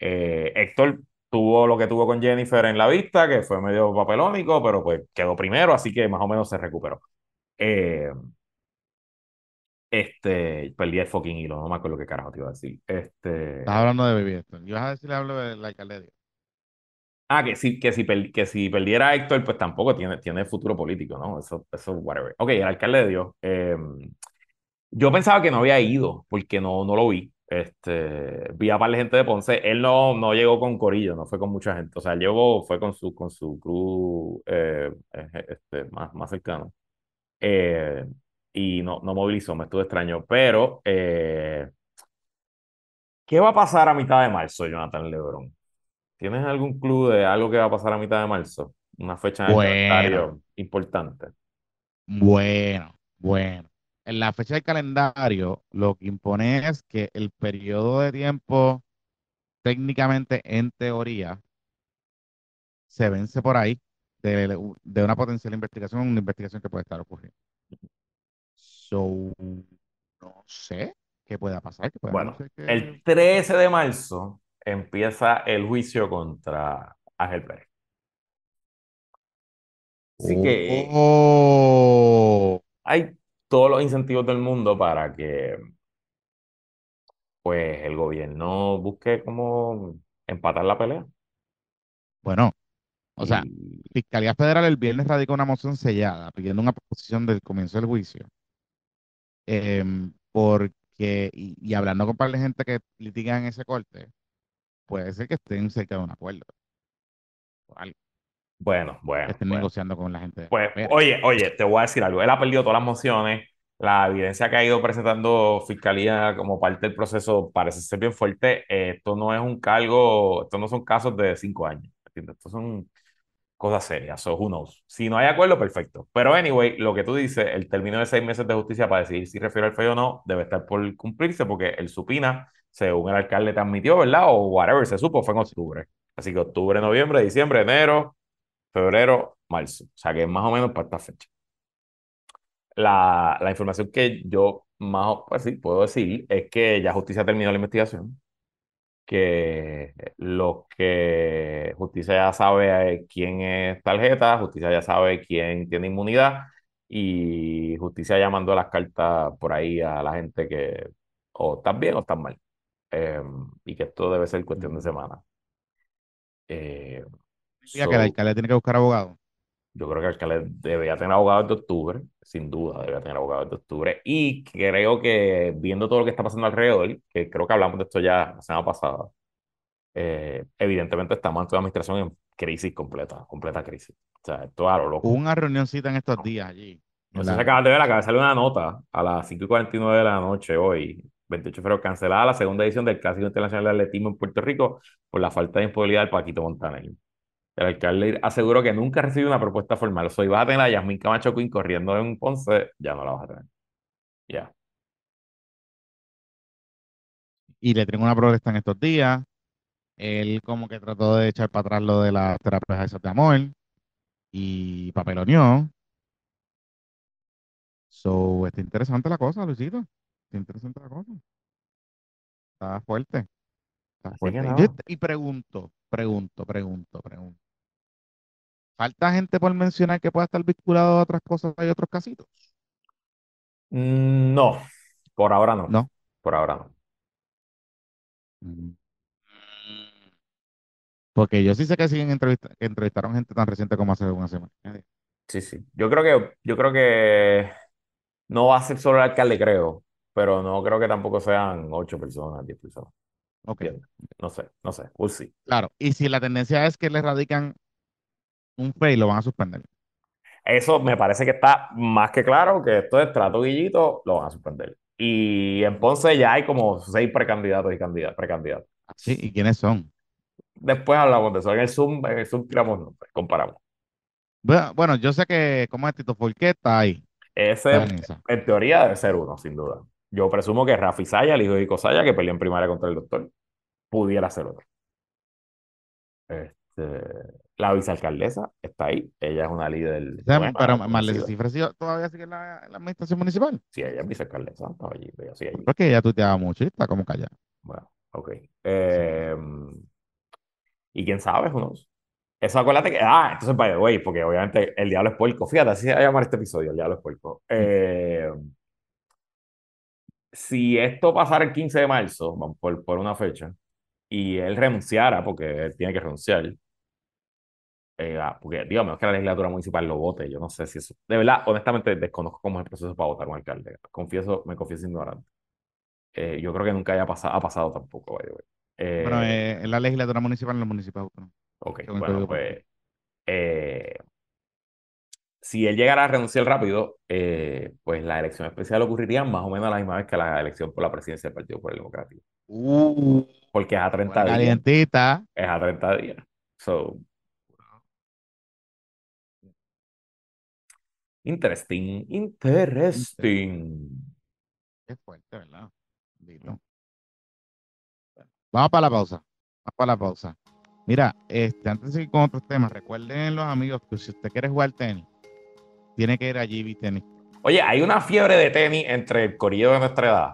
Eh, Héctor tuvo lo que tuvo con Jennifer en la vista, que fue medio papelónico, pero pues quedó primero, así que más o menos se recuperó. Eh, este, perdí el fucking hilo, no me acuerdo qué carajo te iba a decir. estás Este, hablando de Baby Héctor. Y vas a decirle hablo de la alcaldía. ah, que si, que si, per- que si perdiera Héctor, pues tampoco tiene, tiene futuro político, ¿no? Eso, eso, whatever. Ok, el alcalde de Dios. Eh, yo pensaba que no había ido, porque no, no lo vi. Este, vi a par de gente de Ponce. Él no, no llegó con Corillo, no fue con mucha gente. O sea, llegó, fue con su, con su crew eh, eh, este, más, más cercano. Eh, y no, no movilizó, me estuvo extraño. Pero, eh, ¿qué va a pasar a mitad de marzo, Jonathan Lebron? ¿Tienes algún clue de algo que va a pasar a mitad de marzo? Una fecha Bueno, calendario importante. bueno, bueno. En la fecha del calendario, lo que impone es que el periodo de tiempo, técnicamente, en teoría, se vence por ahí de, de una potencial investigación, una investigación que puede estar ocurriendo. So, no sé qué pueda pasar, pueda Bueno, el 13 de marzo empieza el juicio contra Ángel Pérez. Así que Oh, hay todos los incentivos del mundo para que pues el gobierno busque cómo empatar la pelea. bueno, o sea, Fiscalía Federal el viernes radicó una moción sellada pidiendo una posición del comienzo del juicio. Em, porque, y, y hablando con un par de gente que litigan ese corte, puede ser que estén cerca de un acuerdo, o algo, bueno, que bueno, estén bueno. negociando con la gente Pues, oye, oye, te voy a decir algo. Él ha perdido todas las mociones. La evidencia que ha ido presentando Fiscalía como parte del proceso parece ser bien fuerte. Eh, esto no es un cargo, esto no son casos de cinco años. ¿entiendes? Estos son cosas serias. So, who knows? Si no hay acuerdo, perfecto. Pero, anyway, lo que tú dices, el término de seis meses de justicia para decidir si refiere al fallo o no, debe estar por cumplirse porque el supina, según el alcalde te admitió, ¿verdad? O whatever se supo, fue en octubre. Así que octubre, noviembre, diciembre, enero, febrero, marzo. O sea que más o menos para esta fecha. La, la información que yo más pues sí, puedo decir es que ya justicia terminó la investigación, que lo que justicia ya sabe quién es tarjeta, justicia ya sabe quién tiene inmunidad y justicia ya mandó las cartas por ahí a la gente que o están bien o están mal. Eh, y que esto debe ser cuestión de semana. Eh, Significa que el so, alcalde tiene que buscar abogado. Yo creo que el alcalde debería tener abogado de octubre, sin duda, debería tener abogado de octubre. Y creo que viendo todo lo que está pasando alrededor, que creo que hablamos de esto ya la semana pasada, eh, evidentemente estamos en toda administración en crisis completa, completa crisis. O sea, esto es a lo Hubo loco. una reunioncita en estos días allí. No sé si acabas de ver, acaba de salir una nota a las 5 y 49 de la noche hoy 28 de febrero, cancelada la segunda edición del Clásico Internacional de Atletismo en Puerto Rico por la falta de disponibilidad del Paquito Montaner. El alcalde aseguró que nunca ha recibido una propuesta formal. Soy vas a tener a Yasmín Camacho Quinn corriendo en Ponce, ya no la vas a tener. Ya. Y le tengo una protesta en estos días. Él como que trató de echar para atrás lo de las terapias esas de amor y papeloneó. So, está interesante la cosa, Luisito. Está interesante la cosa. Está fuerte. Está fuerte. yo- y pregunto, pregunto, pregunto, pregunto. ¿Falta gente por mencionar que pueda estar vinculado a otras cosas y otros casitos? Mm, No, por ahora no. No. Por ahora no. Mm. Porque yo sí sé que siguen entrevista- que entrevistaron gente tan reciente como hace una semana. Sí, sí. Yo creo que, yo creo que no va a ser solo el alcalde, creo, pero no creo que tampoco sean ocho personas, diez personas. Ok. No sé, no sé. We'll see. claro. Y si la tendencia es que le radican un FEI, lo van a suspender. Eso me parece que está más que claro que esto es trato guillito, lo van a suspender. Y en Ponce ya hay como seis precandidatos y candidatos, precandidatos. Sí, ¿y quiénes son? Después hablamos de eso. En el Zoom, en el Zoom tiramos nombres, comparamos. Bueno, bueno, yo sé que, ¿cómo es Tito Forqué? Está ahí. Ese, Está en teoría, debe ser uno, sin duda. Yo presumo que Rafi Saya, el hijo de Ico Saya, que peleó en primaria contra el doctor, pudiera ser otro. Este, la vicealcaldesa está ahí. Ella es una líder buena, pero Marlene conocida. Cifre sí todavía sigue en la, en la administración municipal. Sí, ella es vicealcaldesa, estaba allí, ella sigue allí. Porque ella tuiteaba mucho y está como callada. Bueno, ok. Eh, y quién sabe, knows? Eso acuérdate que. Ah, entonces, by the way, porque obviamente el diablo es puerco. Fíjate, así se va a llamar este episodio, el diablo es puerco. Eh, si esto pasara el 15 de marzo, por, por una fecha, y él renunciara, porque él tiene que renunciar, eh, ah, porque digamos que la legislatura municipal lo vote, yo no sé si eso. De verdad, honestamente, desconozco cómo es el proceso para votar un alcalde. Confieso, me confieso ignorante. Eh, yo creo que nunca haya pasado, ha pasado tampoco, by the way. Eh, Bueno, eh, en la legislatura municipal en los municipios autónomos. Ok, Según bueno, pues eh, si él llegara a renunciar rápido, eh, pues la elección especial ocurriría más o menos a la misma vez que la elección por la presidencia del Partido por el Democrático. Uh, Porque es a 30 buena días. calientita. Es a 30 días. So, interesting, interesting. Qué fuerte, ¿verdad? Bendito. Vamos para la pausa. Vamos para la pausa. Mira, este, antes de seguir con otros temas, recuerden los amigos que si usted quiere jugar tenis, tiene que ir a GB Tenis. Oye, hay una fiebre de tenis entre el corillo de nuestra edad.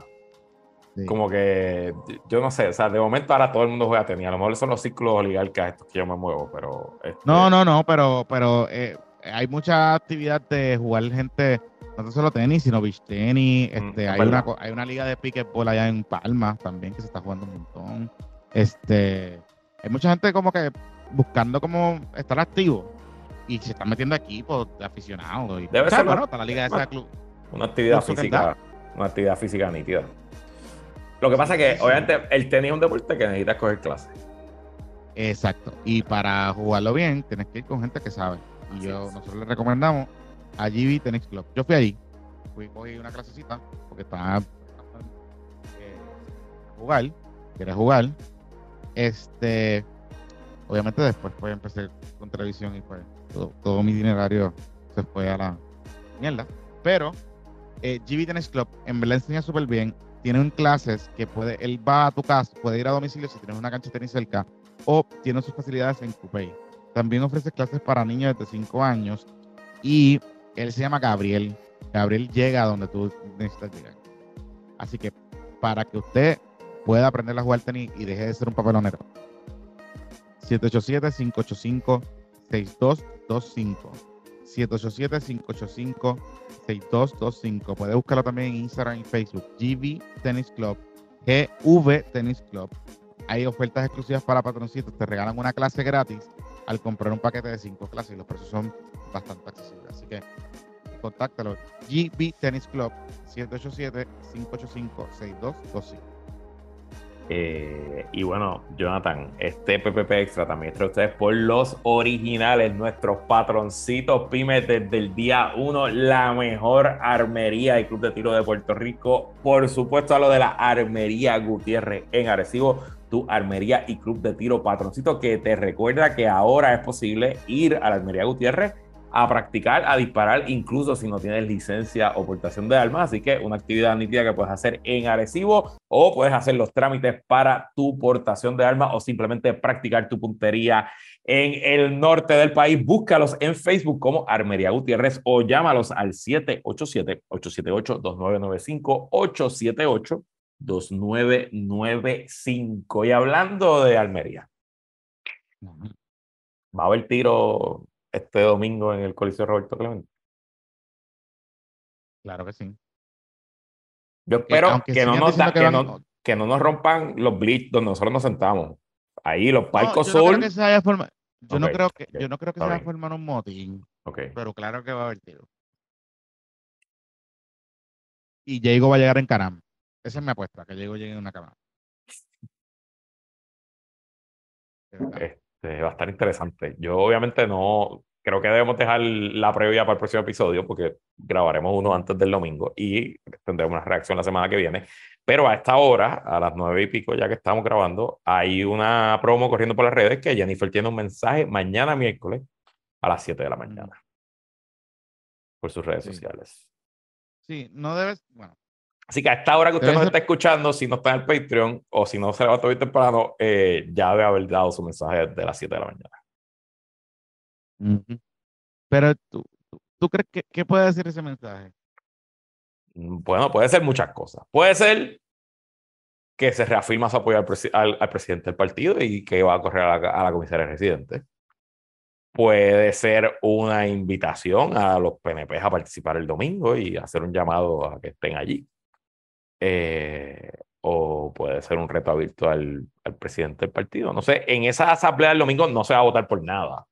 Sí. Como que, yo no sé, o sea, de momento ahora todo el mundo juega tenis. A lo mejor son los círculos oligarcas estos que yo me muevo, pero... este, No, no, no, pero, pero eh, hay mucha actividad de jugar gente, no solo tenis, sino beach tenis. Mm, Este, es hay, una, hay una liga de pickleball allá en Palma también que se está jugando un montón. Este, hay mucha gente como que buscando como estar activo y se están metiendo equipos de aficionados. Y, Debe ser bueno, está la liga de esa club. Una actividad física, una actividad física nítida. Lo que pasa es que, obviamente, el tenis es un deporte que necesitas coger clases. Exacto. Y para jugarlo bien, tienes que ir con gente que sabe. Y Así yo, es. nosotros le recomendamos a GB Tennis Club. Yo fui allí, fui cogí una clasecita, porque estaba eh, jugar, quería jugar. Este, obviamente después pues empecé con televisión y pues todo, todo mi dinerario se fue a la mierda. Pero eh, GB Tennis Club en verdad enseña súper bien. Tienen clases que puede, él va a tu casa, puede ir a domicilio si tienes una cancha de tenis cerca o tiene sus facilidades en Coupé. También ofrece clases para niños de 5 años y él se llama Gabriel. Gabriel llega a donde tú necesitas llegar. Así que para que usted pueda aprender a jugar tenis y deje de ser un papelonero. 787-585-6225. 787-585-6225. Puede buscarlo también en Instagram y Facebook. GV Tennis Club. GV Tennis Club. Hay ofertas exclusivas para patroncitos. Te regalan una clase gratis al comprar un paquete de cinco clases los precios son bastante accesibles. Así que contáctalo. GB Tennis Club 787-585-6225. Eh, y bueno, Jonathan, este PPP Extra también está ustedes por los originales, nuestros patroncitos pymes desde el día 1, la mejor armería y club de tiro de Puerto Rico. Por supuesto, a lo de la Armería Gutiérrez en Arecibo, tu armería y club de tiro patroncito, que te recuerda que ahora es posible ir a la Armería Gutiérrez a practicar, a disparar, incluso si no tienes licencia o portación de armas. Así que una actividad nítida que puedes hacer en Arecibo o puedes hacer los trámites para tu portación de armas o simplemente practicar tu puntería en el norte del país. Búscalos en Facebook como Armería Gutiérrez o llámalos al 787-878-2995, 878-2995. Y hablando de Almería, va a haber tiro este domingo en el Coliseo Roberto Clemente? Claro que sí. Yo espero que, no nos que, no, que, no, nos rompan los blitz donde nosotros nos sentamos. Ahí, los palcos yo no Creo que se haya yo, no creo que, yo no creo que se vaya a formar un motín. Pero claro que va a haber tiro. Y Diego va a llegar en Caram. Esa es mi apuesta, que Diego llegue en una cámara. Este, va a estar interesante. Yo obviamente no, creo que debemos dejar la previa para el próximo episodio porque grabaremos uno antes del domingo y tendremos una reacción la semana que viene. Pero a esta hora, a las nueve y pico ya que estamos grabando, hay una promo corriendo por las redes que Jennifer tiene un mensaje mañana miércoles a las 7 de la mañana por sus redes sociales. Sí, no debes, bueno, Así que a esta hora que usted nos está escuchando, si no está en el Patreon o si no se levantó hoy temprano, eh, ya debe haber dado su mensaje de las 7 de la mañana. Pero tú, tú crees que qué puede decir ese mensaje? Mm, bueno, puede ser muchas cosas. Puede ser que se reafirma su apoyo al, al, presidente del partido y que va a correr a la, a la comisaria residente. Puede ser una invitación a los PNP a participar el domingo y hacer un llamado a que estén allí. Eh, o puede ser un reto abierto al, al, presidente del partido. No sé, en esa asamblea del domingo no se va a votar por nada.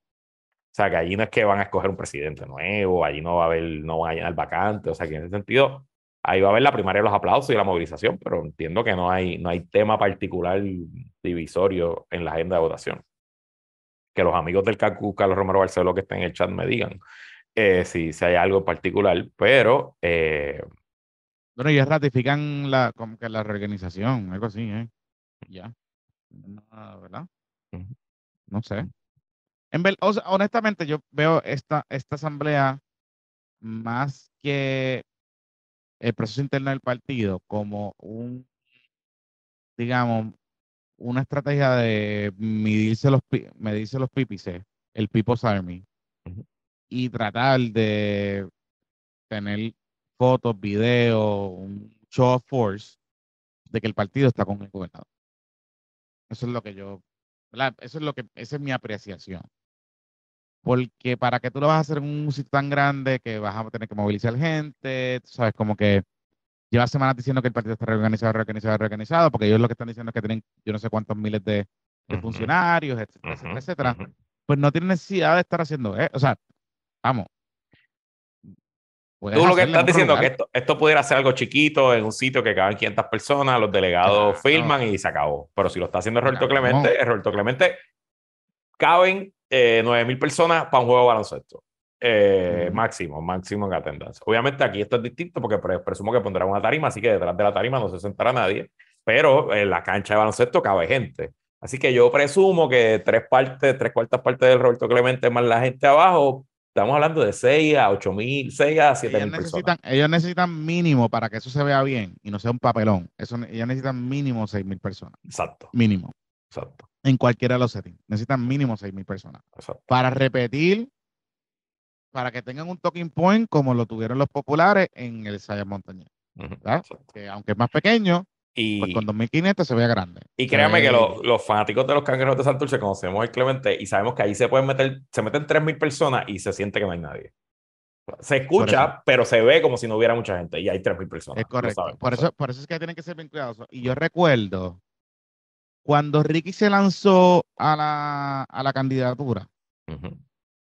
O sea, que allí no es que van a escoger un presidente nuevo, allí no va a haber, no van a llenar vacante, o sea, que en ese sentido, ahí va a haber la primaria de los aplausos y la movilización, pero entiendo que no hay, no hay tema particular divisorio en la agenda de votación. Que los amigos del CACU, Carlos Romero Barceló, que estén en el chat, me digan eh, si, si hay algo particular, pero eh, bueno, ya ratifican la, como que la reorganización, algo así, ¿eh? Ya. ¿Verdad? No sé. En honestamente, yo veo esta, esta asamblea más que el proceso interno del partido como un, digamos, una estrategia de medirse los, medirse los pípices, el People's Army, y tratar de tener fotos, videos, un show of force de que el partido está con el gobernador. Eso es lo que yo, eso es lo que, esa es mi apreciación. Porque para que tú lo vas a hacer en un sitio tan grande que vas a tener que movilizar gente, tú sabes, como que lleva semanas diciendo que el partido está reorganizado, reorganizado, reorganizado, porque ellos lo que están diciendo es que tienen yo no sé cuántos miles de, funcionarios, etcétera, etcétera, Pues no tienen necesidad de estar haciendo, eso. o sea, vamos, Tú lo que estás diciendo es que esto, esto, pudiera ser algo chiquito en un sitio que caben 500 personas, los delegados filman y se acabó. Pero si lo está haciendo Roberto Clemente. Roberto Clemente, caben eh, 9.000 personas para un juego de baloncesto. Eh, Máximo, máximo en attendance. Obviamente aquí esto es distinto porque presumo que pondrán una tarima, así que detrás de la tarima no se sentará nadie, pero en la cancha de baloncesto cabe gente. Así que yo presumo que tres partes, tres cuartas partes del Roberto Clemente más la gente abajo Estamos hablando de 6 a 8 mil, 6 a 7 mil personas. Ellos necesitan mínimo para que eso se vea bien y no sea un papelón. Eso, ellos necesitan mínimo 6 mil personas. Exacto. Mínimo. Exacto. En cualquiera de los settings. Necesitan mínimo 6 mil personas. Exacto. Para repetir, para que tengan un talking point como lo tuvieron los populares en el Saya Montaña. Que aunque es más pequeño, y, pues con 2500 se ve grande. Y créanme que los, los, fanáticos de los cangrejeros de Santurce conocemos el Clemente y sabemos que ahí se pueden meter, se meten 3000 personas y se siente que no hay nadie. Se escucha, pero se ve como si no hubiera mucha gente y hay 3000 personas. Es correcto. por, eso, por eso es que tienen que ser bien cuidadosos. Y yo recuerdo cuando Ricky se lanzó a la, a la candidatura.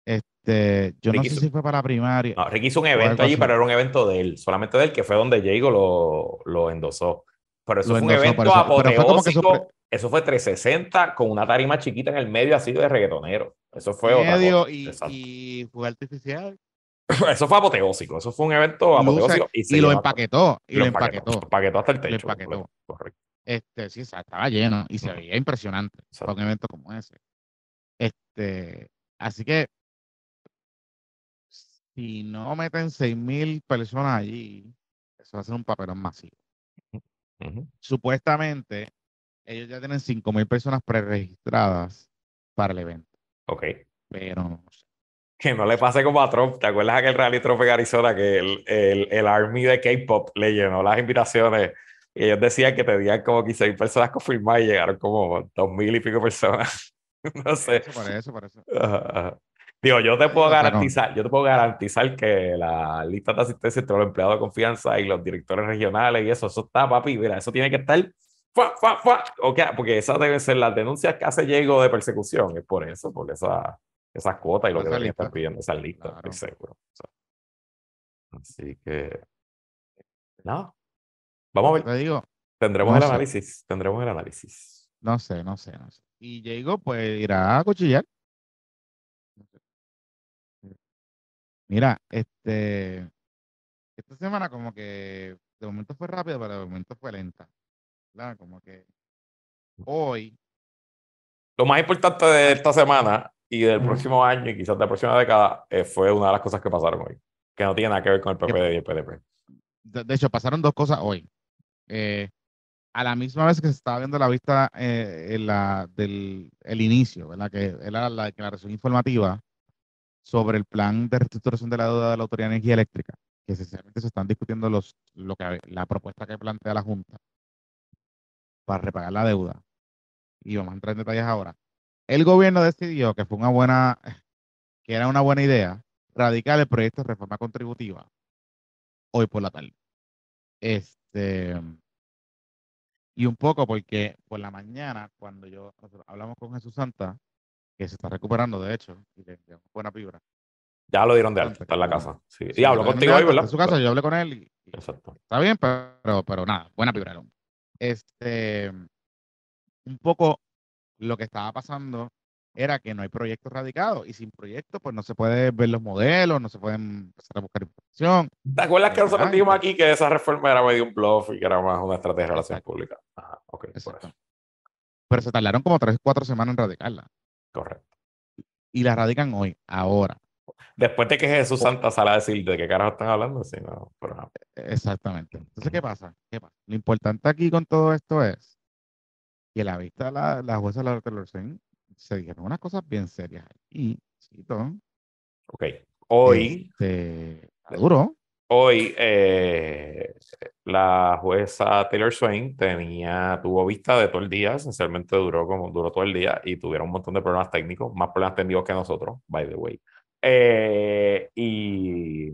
Este, yo no sé si fue para primaria. No, Ricky hizo un evento allí, pero era un evento de él, solamente de él, que fue donde Diego lo, lo endosó. Pero eso Lo fue un evento eso- pero fue como que apoteósico. Eso fue 360 con una tarima chiquita en el medio así de reggaetonero. Eso fue otra medio cosa. y, y fue artificial. [LAUGHS] Eso fue apoteósico. Eso fue un evento apoteósico. Y, se y lo empaquetó. Y lo empaquetó. empaquetó. Empaquetó hasta el techo. empaquetó. completo. Correcto. Este, sí, o sea, estaba lleno y se veía impresionante para un evento como ese. Este, así que si no meten 6.000 personas allí, eso va a ser un papelón masivo. Supuestamente, ellos ya tienen 5.000 personas preregistradas para el evento, Ok. pero no sé. Que no le pase como a Trump. ¿Te acuerdas aquel rally Trump en Arizona que el, el, el Army de K-pop le llenó las invitaciones? Y ellos decían que tenían como 15.000 personas confirmadas y llegaron como 2.000 y pico personas. [LAUGHS] no sé. Eso, por eso, por eso. Digo, yo te puedo pero- garantizar, yo te puedo garantizar que la lista de asistencia entre los empleados de confianza y los directores regionales y eso, eso está, papi, mira, eso tiene que estar, ¡fua, fua, fua! Ok, porque esas deben ser las denuncias que hace Diego de persecución, es por eso, por esa, esas cuotas y lo que deberían estar pidiendo esas listas, Claro. estoy seguro. O sea, así que, no, vamos a ver, Te digo, tendremos no el sé. análisis, tendremos el análisis. no sé, no sé, no sé. Y Diego, pues, irá a cuchillar. Mira, este, esta semana como que de momento fue rápido, pero de momento fue lenta. ¿verdad? Como que hoy, Lo más importante de esta semana y del próximo año y quizás de la próxima década eh, fue una de las cosas que pasaron hoy, que no tiene nada que ver con el PPD y el PDP. de, de hecho, pasaron dos cosas hoy. Eh, a la misma vez que se estaba viendo la vista eh, en la, del el inicio, ¿verdad? Que era la declaración informativa sobre el plan de reestructuración de la deuda de la Autoridad de Energía Eléctrica, que esencialmente se están discutiendo los, lo la propuesta que plantea la Junta para repagar la deuda. Y vamos a entrar en detalles ahora. El gobierno decidió que fue una buena, que era una buena idea radicar el proyecto de reforma contributiva hoy por la tarde. Este, y un poco porque por la mañana, cuando yo hablamos con Jesús Santa, que se está recuperando, de hecho, y le enviamos buena vibra. Ya lo dieron de alta, está en la casa. Sí. Sí, Y dieron contigo hoy, ¿verdad? En su casa, yo hablé con él y, y Exacto. está bien, pero, pero nada, buena vibra. Este, un poco lo que estaba pasando era que no hay proyectos radicados y sin proyectos pues no se puede ver los modelos, no se pueden empezar a buscar información. ¿Te acuerdas que nosotros Ay, dijimos pues. aquí que esa reforma era medio un bluff y que era más una estrategia de relaciones públicas? Ajá, ok, por Exacto. eso. Pero se tardaron como tres, cuatro semanas en radicarla Correcto. y la radican hoy, ahora. Después de que Jesús. Santa sale a decir de qué carajo están hablando, sí, no, pero. Exactamente. Entonces, ¿qué pasa? ¿Qué pasa? Lo importante aquí con todo esto es que la vista la, la jueza Laura Taylor se dijeron unas cosas bien serias y cito, Ok. Hoy, este, duro. Hoy eh, la jueza Taylor Swain tenía, tuvo vista de todo el día, esencialmente duró como duró todo el día y tuvieron un montón de problemas técnicos, más problemas técnicos que nosotros, by the way. Eh, y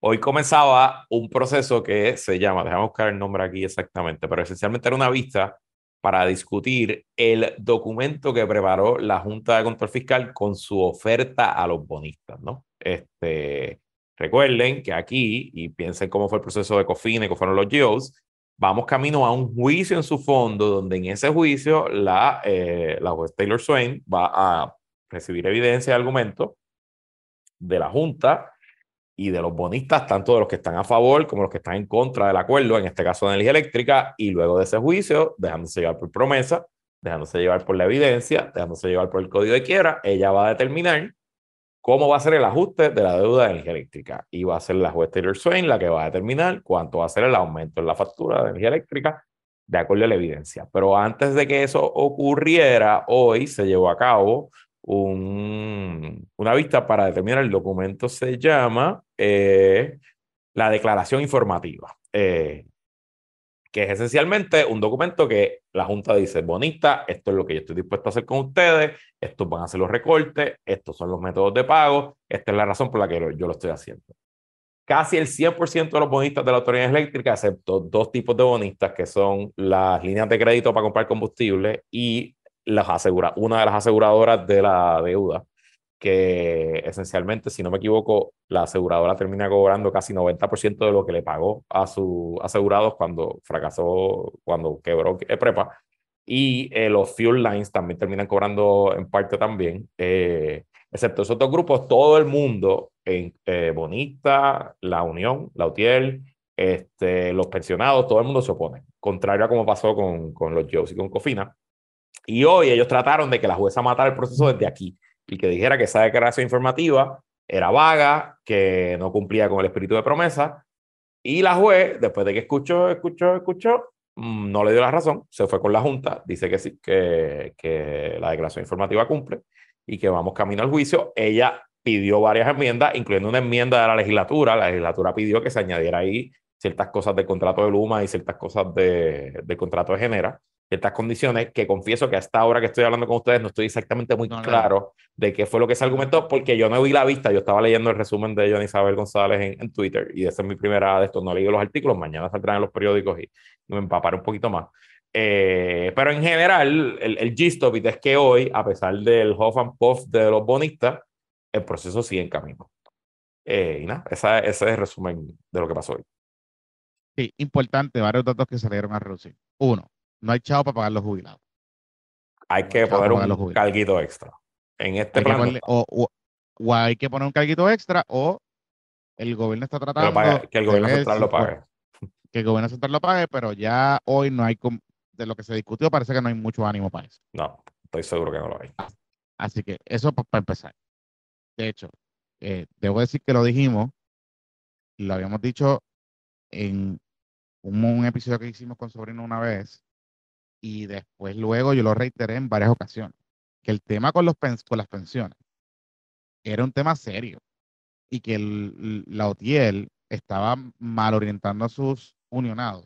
hoy comenzaba un proceso que se llama, déjame buscar el nombre aquí exactamente, pero esencialmente era una vista para discutir el documento que preparó la Junta de Control Fiscal con su oferta a los bonistas, ¿no? Este, recuerden que aquí, y piensen cómo fue el proceso de COFINE, cómo fueron los GEOs, vamos camino a un juicio en su fondo, donde en ese juicio la, eh, la juez Taylor Swain va a recibir evidencia y argumentos de la Junta y de los bonistas, tanto de los que están a favor como los que están en contra del acuerdo, en este caso de energía eléctrica, y luego de ese juicio, dejándose llevar por promesa, dejándose llevar por la evidencia, dejándose llevar por el código de quiera, ella va a determinar cómo va a ser el ajuste de la deuda de energía eléctrica. Y va a ser la juez Taylor Swain la que va a determinar cuánto va a ser el aumento en la factura de energía eléctrica de acuerdo a la evidencia. Pero antes de que eso ocurriera, hoy se llevó a cabo un, una vista para determinar el documento. Se llama eh, la declaración informativa, eh, que es esencialmente un documento que la Junta dice, bonita, esto es lo que yo estoy dispuesto a hacer con ustedes, estos van a ser los recortes, estos son los métodos de pago, esta es la razón por la que yo lo estoy haciendo. Casi el 100% de los bonistas de la autoridad eléctrica, excepto dos tipos de bonistas, que son las líneas de crédito para comprar combustible y las asegura una de las aseguradoras de la deuda, que esencialmente, si no me equivoco, la aseguradora termina cobrando casi 90% de lo que le pagó a sus asegurados cuando fracasó, cuando quebró Prepa. Y eh, los fuel lines también terminan cobrando en parte también. Eh, excepto esos dos grupos, todo el mundo, en, eh, Bonita, La Unión, La UTIEL, este, los pensionados, todo el mundo se opone, contrario a como pasó con, con los Joes y con Cofina. Y hoy ellos trataron de que la jueza matara el proceso desde aquí y que dijera que esa declaración informativa era vaga, que no cumplía con el espíritu de promesa. Y la juez, después de que escuchó, escuchó, escuchó, mm, no le dio la razón, se fue con la Junta, dice que sí, que, que la declaración informativa cumple y que vamos camino al juicio. Ella pidió varias enmiendas, incluyendo una enmienda de la legislatura. La legislatura pidió que se añadiera ahí ciertas cosas del contrato de Luma y ciertas cosas de, del contrato de Genera estas condiciones, que confieso que hasta ahora que estoy hablando con ustedes no estoy exactamente muy claro de qué fue lo que se argumentó, porque yo no vi la vista, yo estaba leyendo el resumen de Johnny Isabel González en, Twitter, y esa es mi primera de esto, no leído los artículos, mañana saldrán en los periódicos y me empaparé un poquito más. Eh, pero en general, el, el gist of it es que hoy, a pesar del Huff and Puff de los bonistas, el proceso sigue en camino. Eh, y nada, esa, ese es el resumen de lo que pasó hoy. Sí, importante, varios datos que salieron a reducir. Uno, no hay chavo para pagar los jubilados. Hay que poner un carguito extra. En este plan. o, hay que poner un carguito extra o el gobierno está tratando. Que, el gobierno central lo pague. Que el gobierno central lo pague, pero ya hoy no hay. De lo que se discutió, parece que no hay mucho ánimo para eso. No, estoy seguro que no lo hay. Así que eso para empezar. De hecho, eh, debo decir que lo dijimos, lo habíamos dicho en un, un, episodio que hicimos con Sobrino una vez, y después luego yo lo reiteré en varias ocasiones, que el tema con, los con las pensiones era un tema serio y que la OTIEL estaba mal orientando a sus unionados,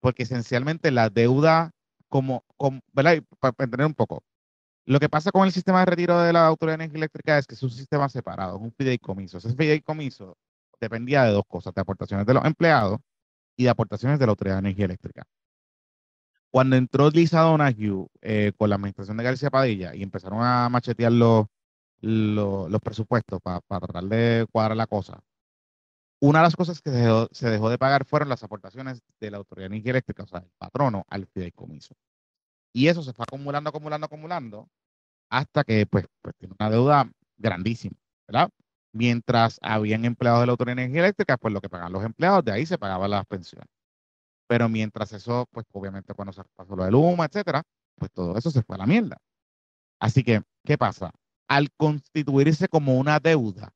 porque esencialmente la deuda, como, como ¿verdad? Para entender un poco, lo que pasa con el sistema de retiro de la Autoridad de Energía Eléctrica es que es un sistema separado, es un fideicomiso. Ese fideicomiso dependía de dos cosas, de aportaciones de los empleados y de aportaciones de la Autoridad de Energía Eléctrica. Cuando entró Lisa Donahue eh, con la administración de García Padilla y empezaron a machetear los, los, presupuestos para tratar de cuadrar la cosa, una de las cosas que se dejó, de pagar fueron las aportaciones de la Autoridad de Energía Eléctrica, o sea, el patrono, al fideicomiso. Y eso se fue acumulando, acumulando, acumulando, hasta que pues, pues tiene una deuda grandísima, ¿verdad? Mientras habían empleados de la Autoridad de Energía Eléctrica, pues lo que pagaban los empleados, de ahí se pagaban las pensiones. Pero mientras eso, pues obviamente cuando se pasó lo del humo, etcétera, pues todo eso se fue a la mierda. Así que, ¿qué pasa? Al constituirse como una deuda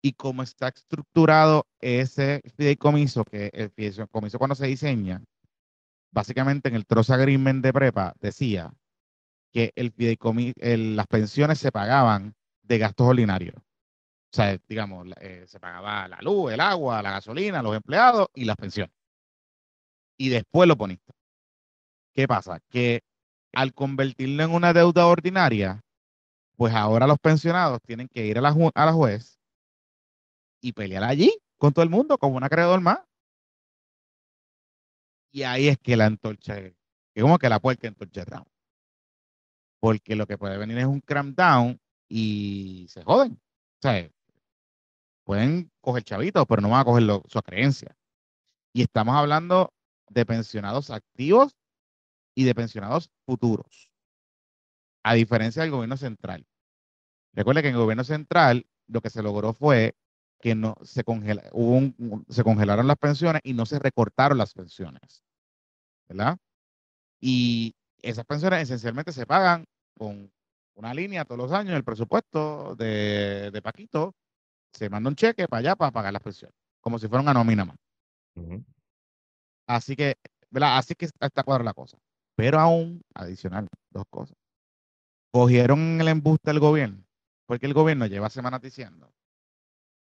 y como está estructurado ese fideicomiso, que el fideicomiso cuando se diseña, básicamente en el Trust Agreement de Prepa decía que el las pensiones se pagaban de gastos ordinarios. O sea, digamos, eh, se pagaba la luz, el agua, la gasolina, los empleados y las pensiones y después lo poniste. ¿Qué pasa? Que al convertirlo en una deuda ordinaria, pues ahora los pensionados tienen que ir a la, a juez y pelear allí con todo el mundo, como un acreedor más. Y ahí es que la antorcha, es como que la puerta entorcha. Porque lo que puede venir es un cram down y se joden. O sea, pueden coger chavitos, pero no van a coger su creencia. Y estamos hablando de pensionados activos y de pensionados futuros, a diferencia del gobierno central. Recuerde que en el gobierno central lo que se logró fue que no se, se congelaron las pensiones y no se recortaron las pensiones. ¿Verdad? Y esas pensiones esencialmente se pagan con una línea todos los años, el presupuesto de, de Paquito, se manda un cheque para allá para pagar las pensiones, como si fuera una nómina más. Así que, ¿verdad? Así que está cuadra la cosa. Pero aún, adicional, dos cosas. Cogieron el embuste del gobierno, porque el gobierno lleva semanas diciendo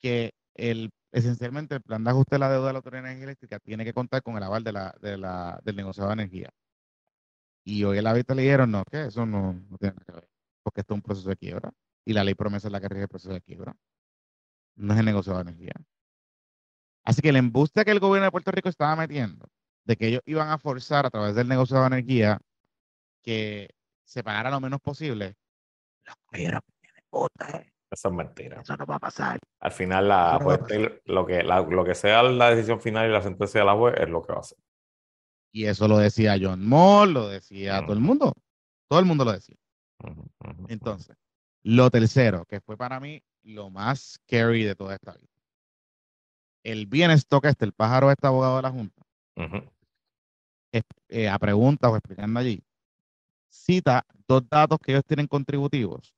que el, esencialmente el plan de ajuste de la deuda de la Autoridad de Energía Eléctrica tiene que contar con el aval de la, de la, del negociado de energía. Y hoy la vista le dijeron, no, que eso no, no tiene nada que ver, porque esto es un proceso de quiebra. Y la ley promesa es la que rige el proceso de quiebra. No es el negociado de energía. Así que el embuste que el gobierno de Puerto Rico estaba metiendo, de que ellos iban a forzar a través del negocio de energía que se pagara lo menos posible, lo cogieron. Eso es mentira. Eso no va a pasar. Al final, la, no juez- lo, que, la- lo que sea la decisión final y la sentencia de la juez es lo que va a hacer. Y eso lo decía John Moore, lo decía todo el mundo. Todo el mundo lo decía. Entonces, lo tercero, que fue para mí lo más scary de toda esta vida. El bienestar este, el pájaro este abogado de la Junta, Ujú, eh, a preguntas o explicando allí, cita dos datos que ellos tienen contributivos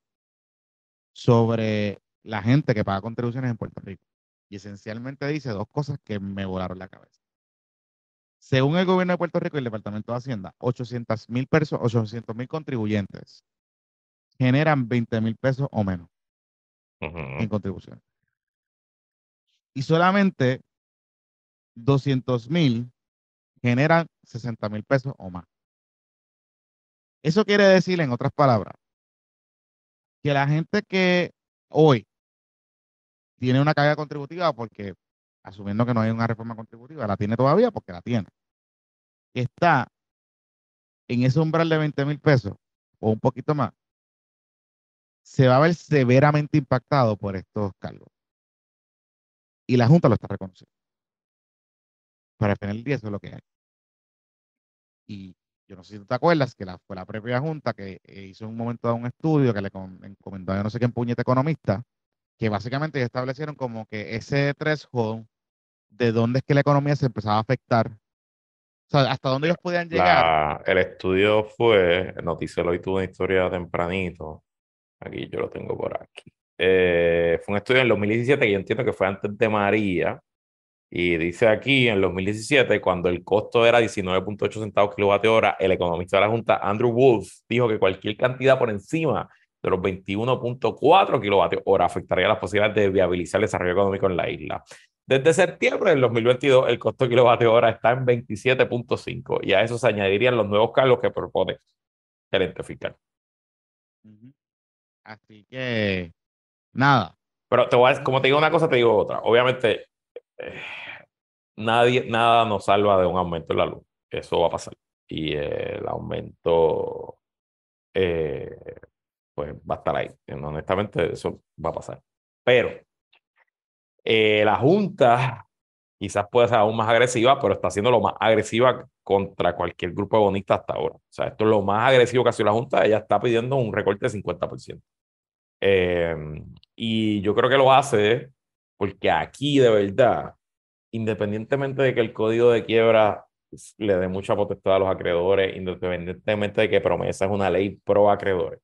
sobre la gente que paga contribuciones en Puerto Rico. Y esencialmente dice dos cosas que me volaron la cabeza. Según el gobierno de Puerto Rico y el Departamento de Hacienda, 800 mil personas, 800 mil contribuyentes generan 20 mil pesos o menos en contribuciones. Y solamente 200 mil generan 60 mil pesos o más. Eso quiere decir, en otras palabras, que la gente que hoy tiene una carga contributiva, porque asumiendo que no hay una reforma contributiva, la tiene todavía porque la tiene, está en ese umbral de 20 mil pesos o un poquito más, se va a ver severamente impactado por estos cargos. Y la Junta lo está reconociendo. Para el final del día eso es lo que hay. Y yo no sé si tú te acuerdas que la, fue la propia Junta que eh, hizo en un momento dado un estudio que le com- encomendó a no sé quién puñete economista, que básicamente establecieron como que ese threshold de dónde es que la economía se empezaba a afectar. O sea, hasta dónde ellos podían llegar. La- el estudio fue, Noticelo y tuvo una historia tempranito. Aquí yo lo tengo por aquí. Eh, fue un estudio en el 2017 que yo entiendo que fue antes de María. Y dice aquí, en el 2017, cuando el costo era 19.8 centavos kilovatio hora, el economista de la Junta, Andrew Wolf, dijo que cualquier cantidad por encima de los 21.4 kilovatios hora afectaría las posibilidades de viabilizar el desarrollo económico en la isla. Desde septiembre del 2022, el costo kilovatio hora está en 27.5 y a eso se añadirían los nuevos cargos que propone el ente fiscal. Así que, nada. Pero te voy a, como te digo una cosa, te digo otra. Obviamente, eh, nadie, nada nos salva de un aumento en la luz. Eso va a pasar. Y eh, el aumento, eh, pues va a estar ahí. Honestamente, eso va a pasar. Pero eh, la Junta quizás puede ser aún más agresiva, pero está siendo lo más agresiva contra cualquier grupo de bonistas hasta ahora. O sea, esto es lo más agresivo que ha sido la Junta. Ella está pidiendo un recorte de 50%. Eh, y yo creo que lo hace porque aquí de verdad, independientemente de que el código de quiebra le dé mucha potestad a los acreedores, independientemente de que promesa es una ley pro acreedores,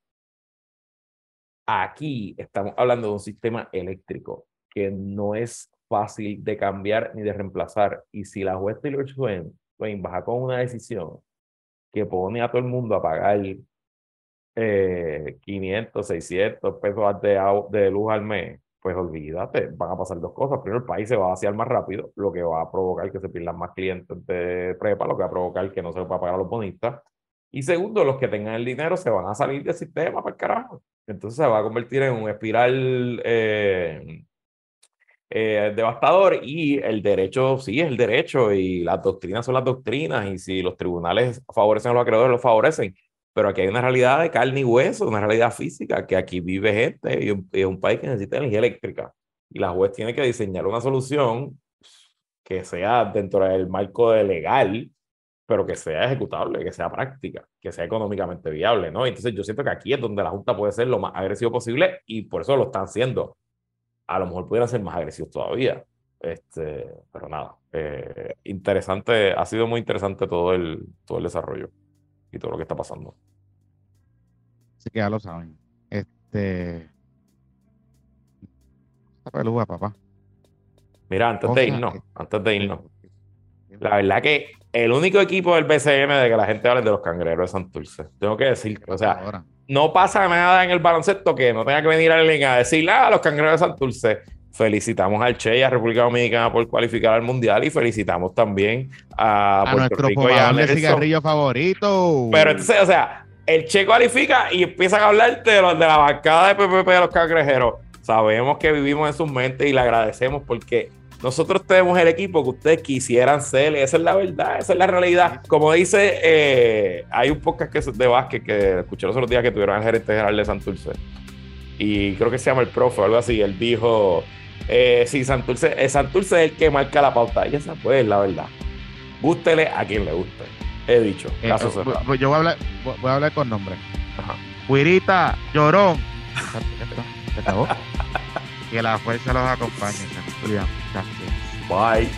aquí estamos hablando de un sistema eléctrico que no es fácil de cambiar ni de reemplazar. Y si la juez Taylor Swain, Swain baja con una decisión que pone a todo el mundo a pagar eh, 500, 600 pesos de, luz al mes, pues olvídate, van a pasar dos cosas. Primero, el país se va a vaciar más rápido, lo que va a provocar que se pierdan más clientes de prepa, lo que va a provocar que no se les va a pagar a los bonistas. Y segundo, los que tengan el dinero se van a salir del sistema para el carajo. Entonces se va a convertir en un espiral eh, eh, devastador y el derecho, sí, es el derecho y las doctrinas son las doctrinas y si los tribunales favorecen a los acreedores, los favorecen. Pero aquí hay una realidad de carne y hueso, una realidad física, que aquí vive gente y, y es un país que necesita energía eléctrica. Y la juez tiene que diseñar una solución que sea dentro del marco de legal, pero que sea ejecutable, que sea práctica, que sea económicamente viable, ¿no? Entonces yo siento que aquí es donde la Junta puede ser lo más agresivo posible y por eso lo están haciendo. A lo mejor pudieran ser más agresivos todavía. Este, pero nada, eh, interesante, ha sido muy interesante todo el, todo el desarrollo y todo lo que está pasando. Así que ya lo saben. Este. Esta peluda, papá. Mira, antes de irnos, es- antes de irnos, la verdad que el único equipo del BCN de que la gente habla es de los cangrejeros de Santurce. Tengo que decir, o sea, Ahora. no pasa nada en el baloncesto que no tenga que venir a la liga a decir, ah, los cangrejeros de Santurce. Felicitamos al Che y a República Dominicana por cualificar al Mundial y felicitamos también a, A Puerto nuestro Rico y a cigarrillo favorito. Pero entonces, o sea, el Che cualifica y empiezan a hablarte de, los- de la bancada de PPP de los cangrejeros. Sabemos que vivimos en sus mentes y le agradecemos porque nosotros tenemos el equipo que ustedes quisieran ser. Esa es la verdad, esa es la realidad. Como dice, eh, hay un podcast que es de básquet que escuché los otros días que tuvieron al gerente general de Santurce. y creo que se llama el profe o algo así, él dijo, eh, sí, Santurce, eh, Santurce es el que marca la pauta. Y esa pues la verdad. Gústele a quien le guste. He dicho, Eh, caso eh, voy- yo voy a hablar, voy voy a hablar con nombre. Ajá. Cuirita, llorón. Se acabó. [LAUGHS] que la fuerza los acompañe. Bye.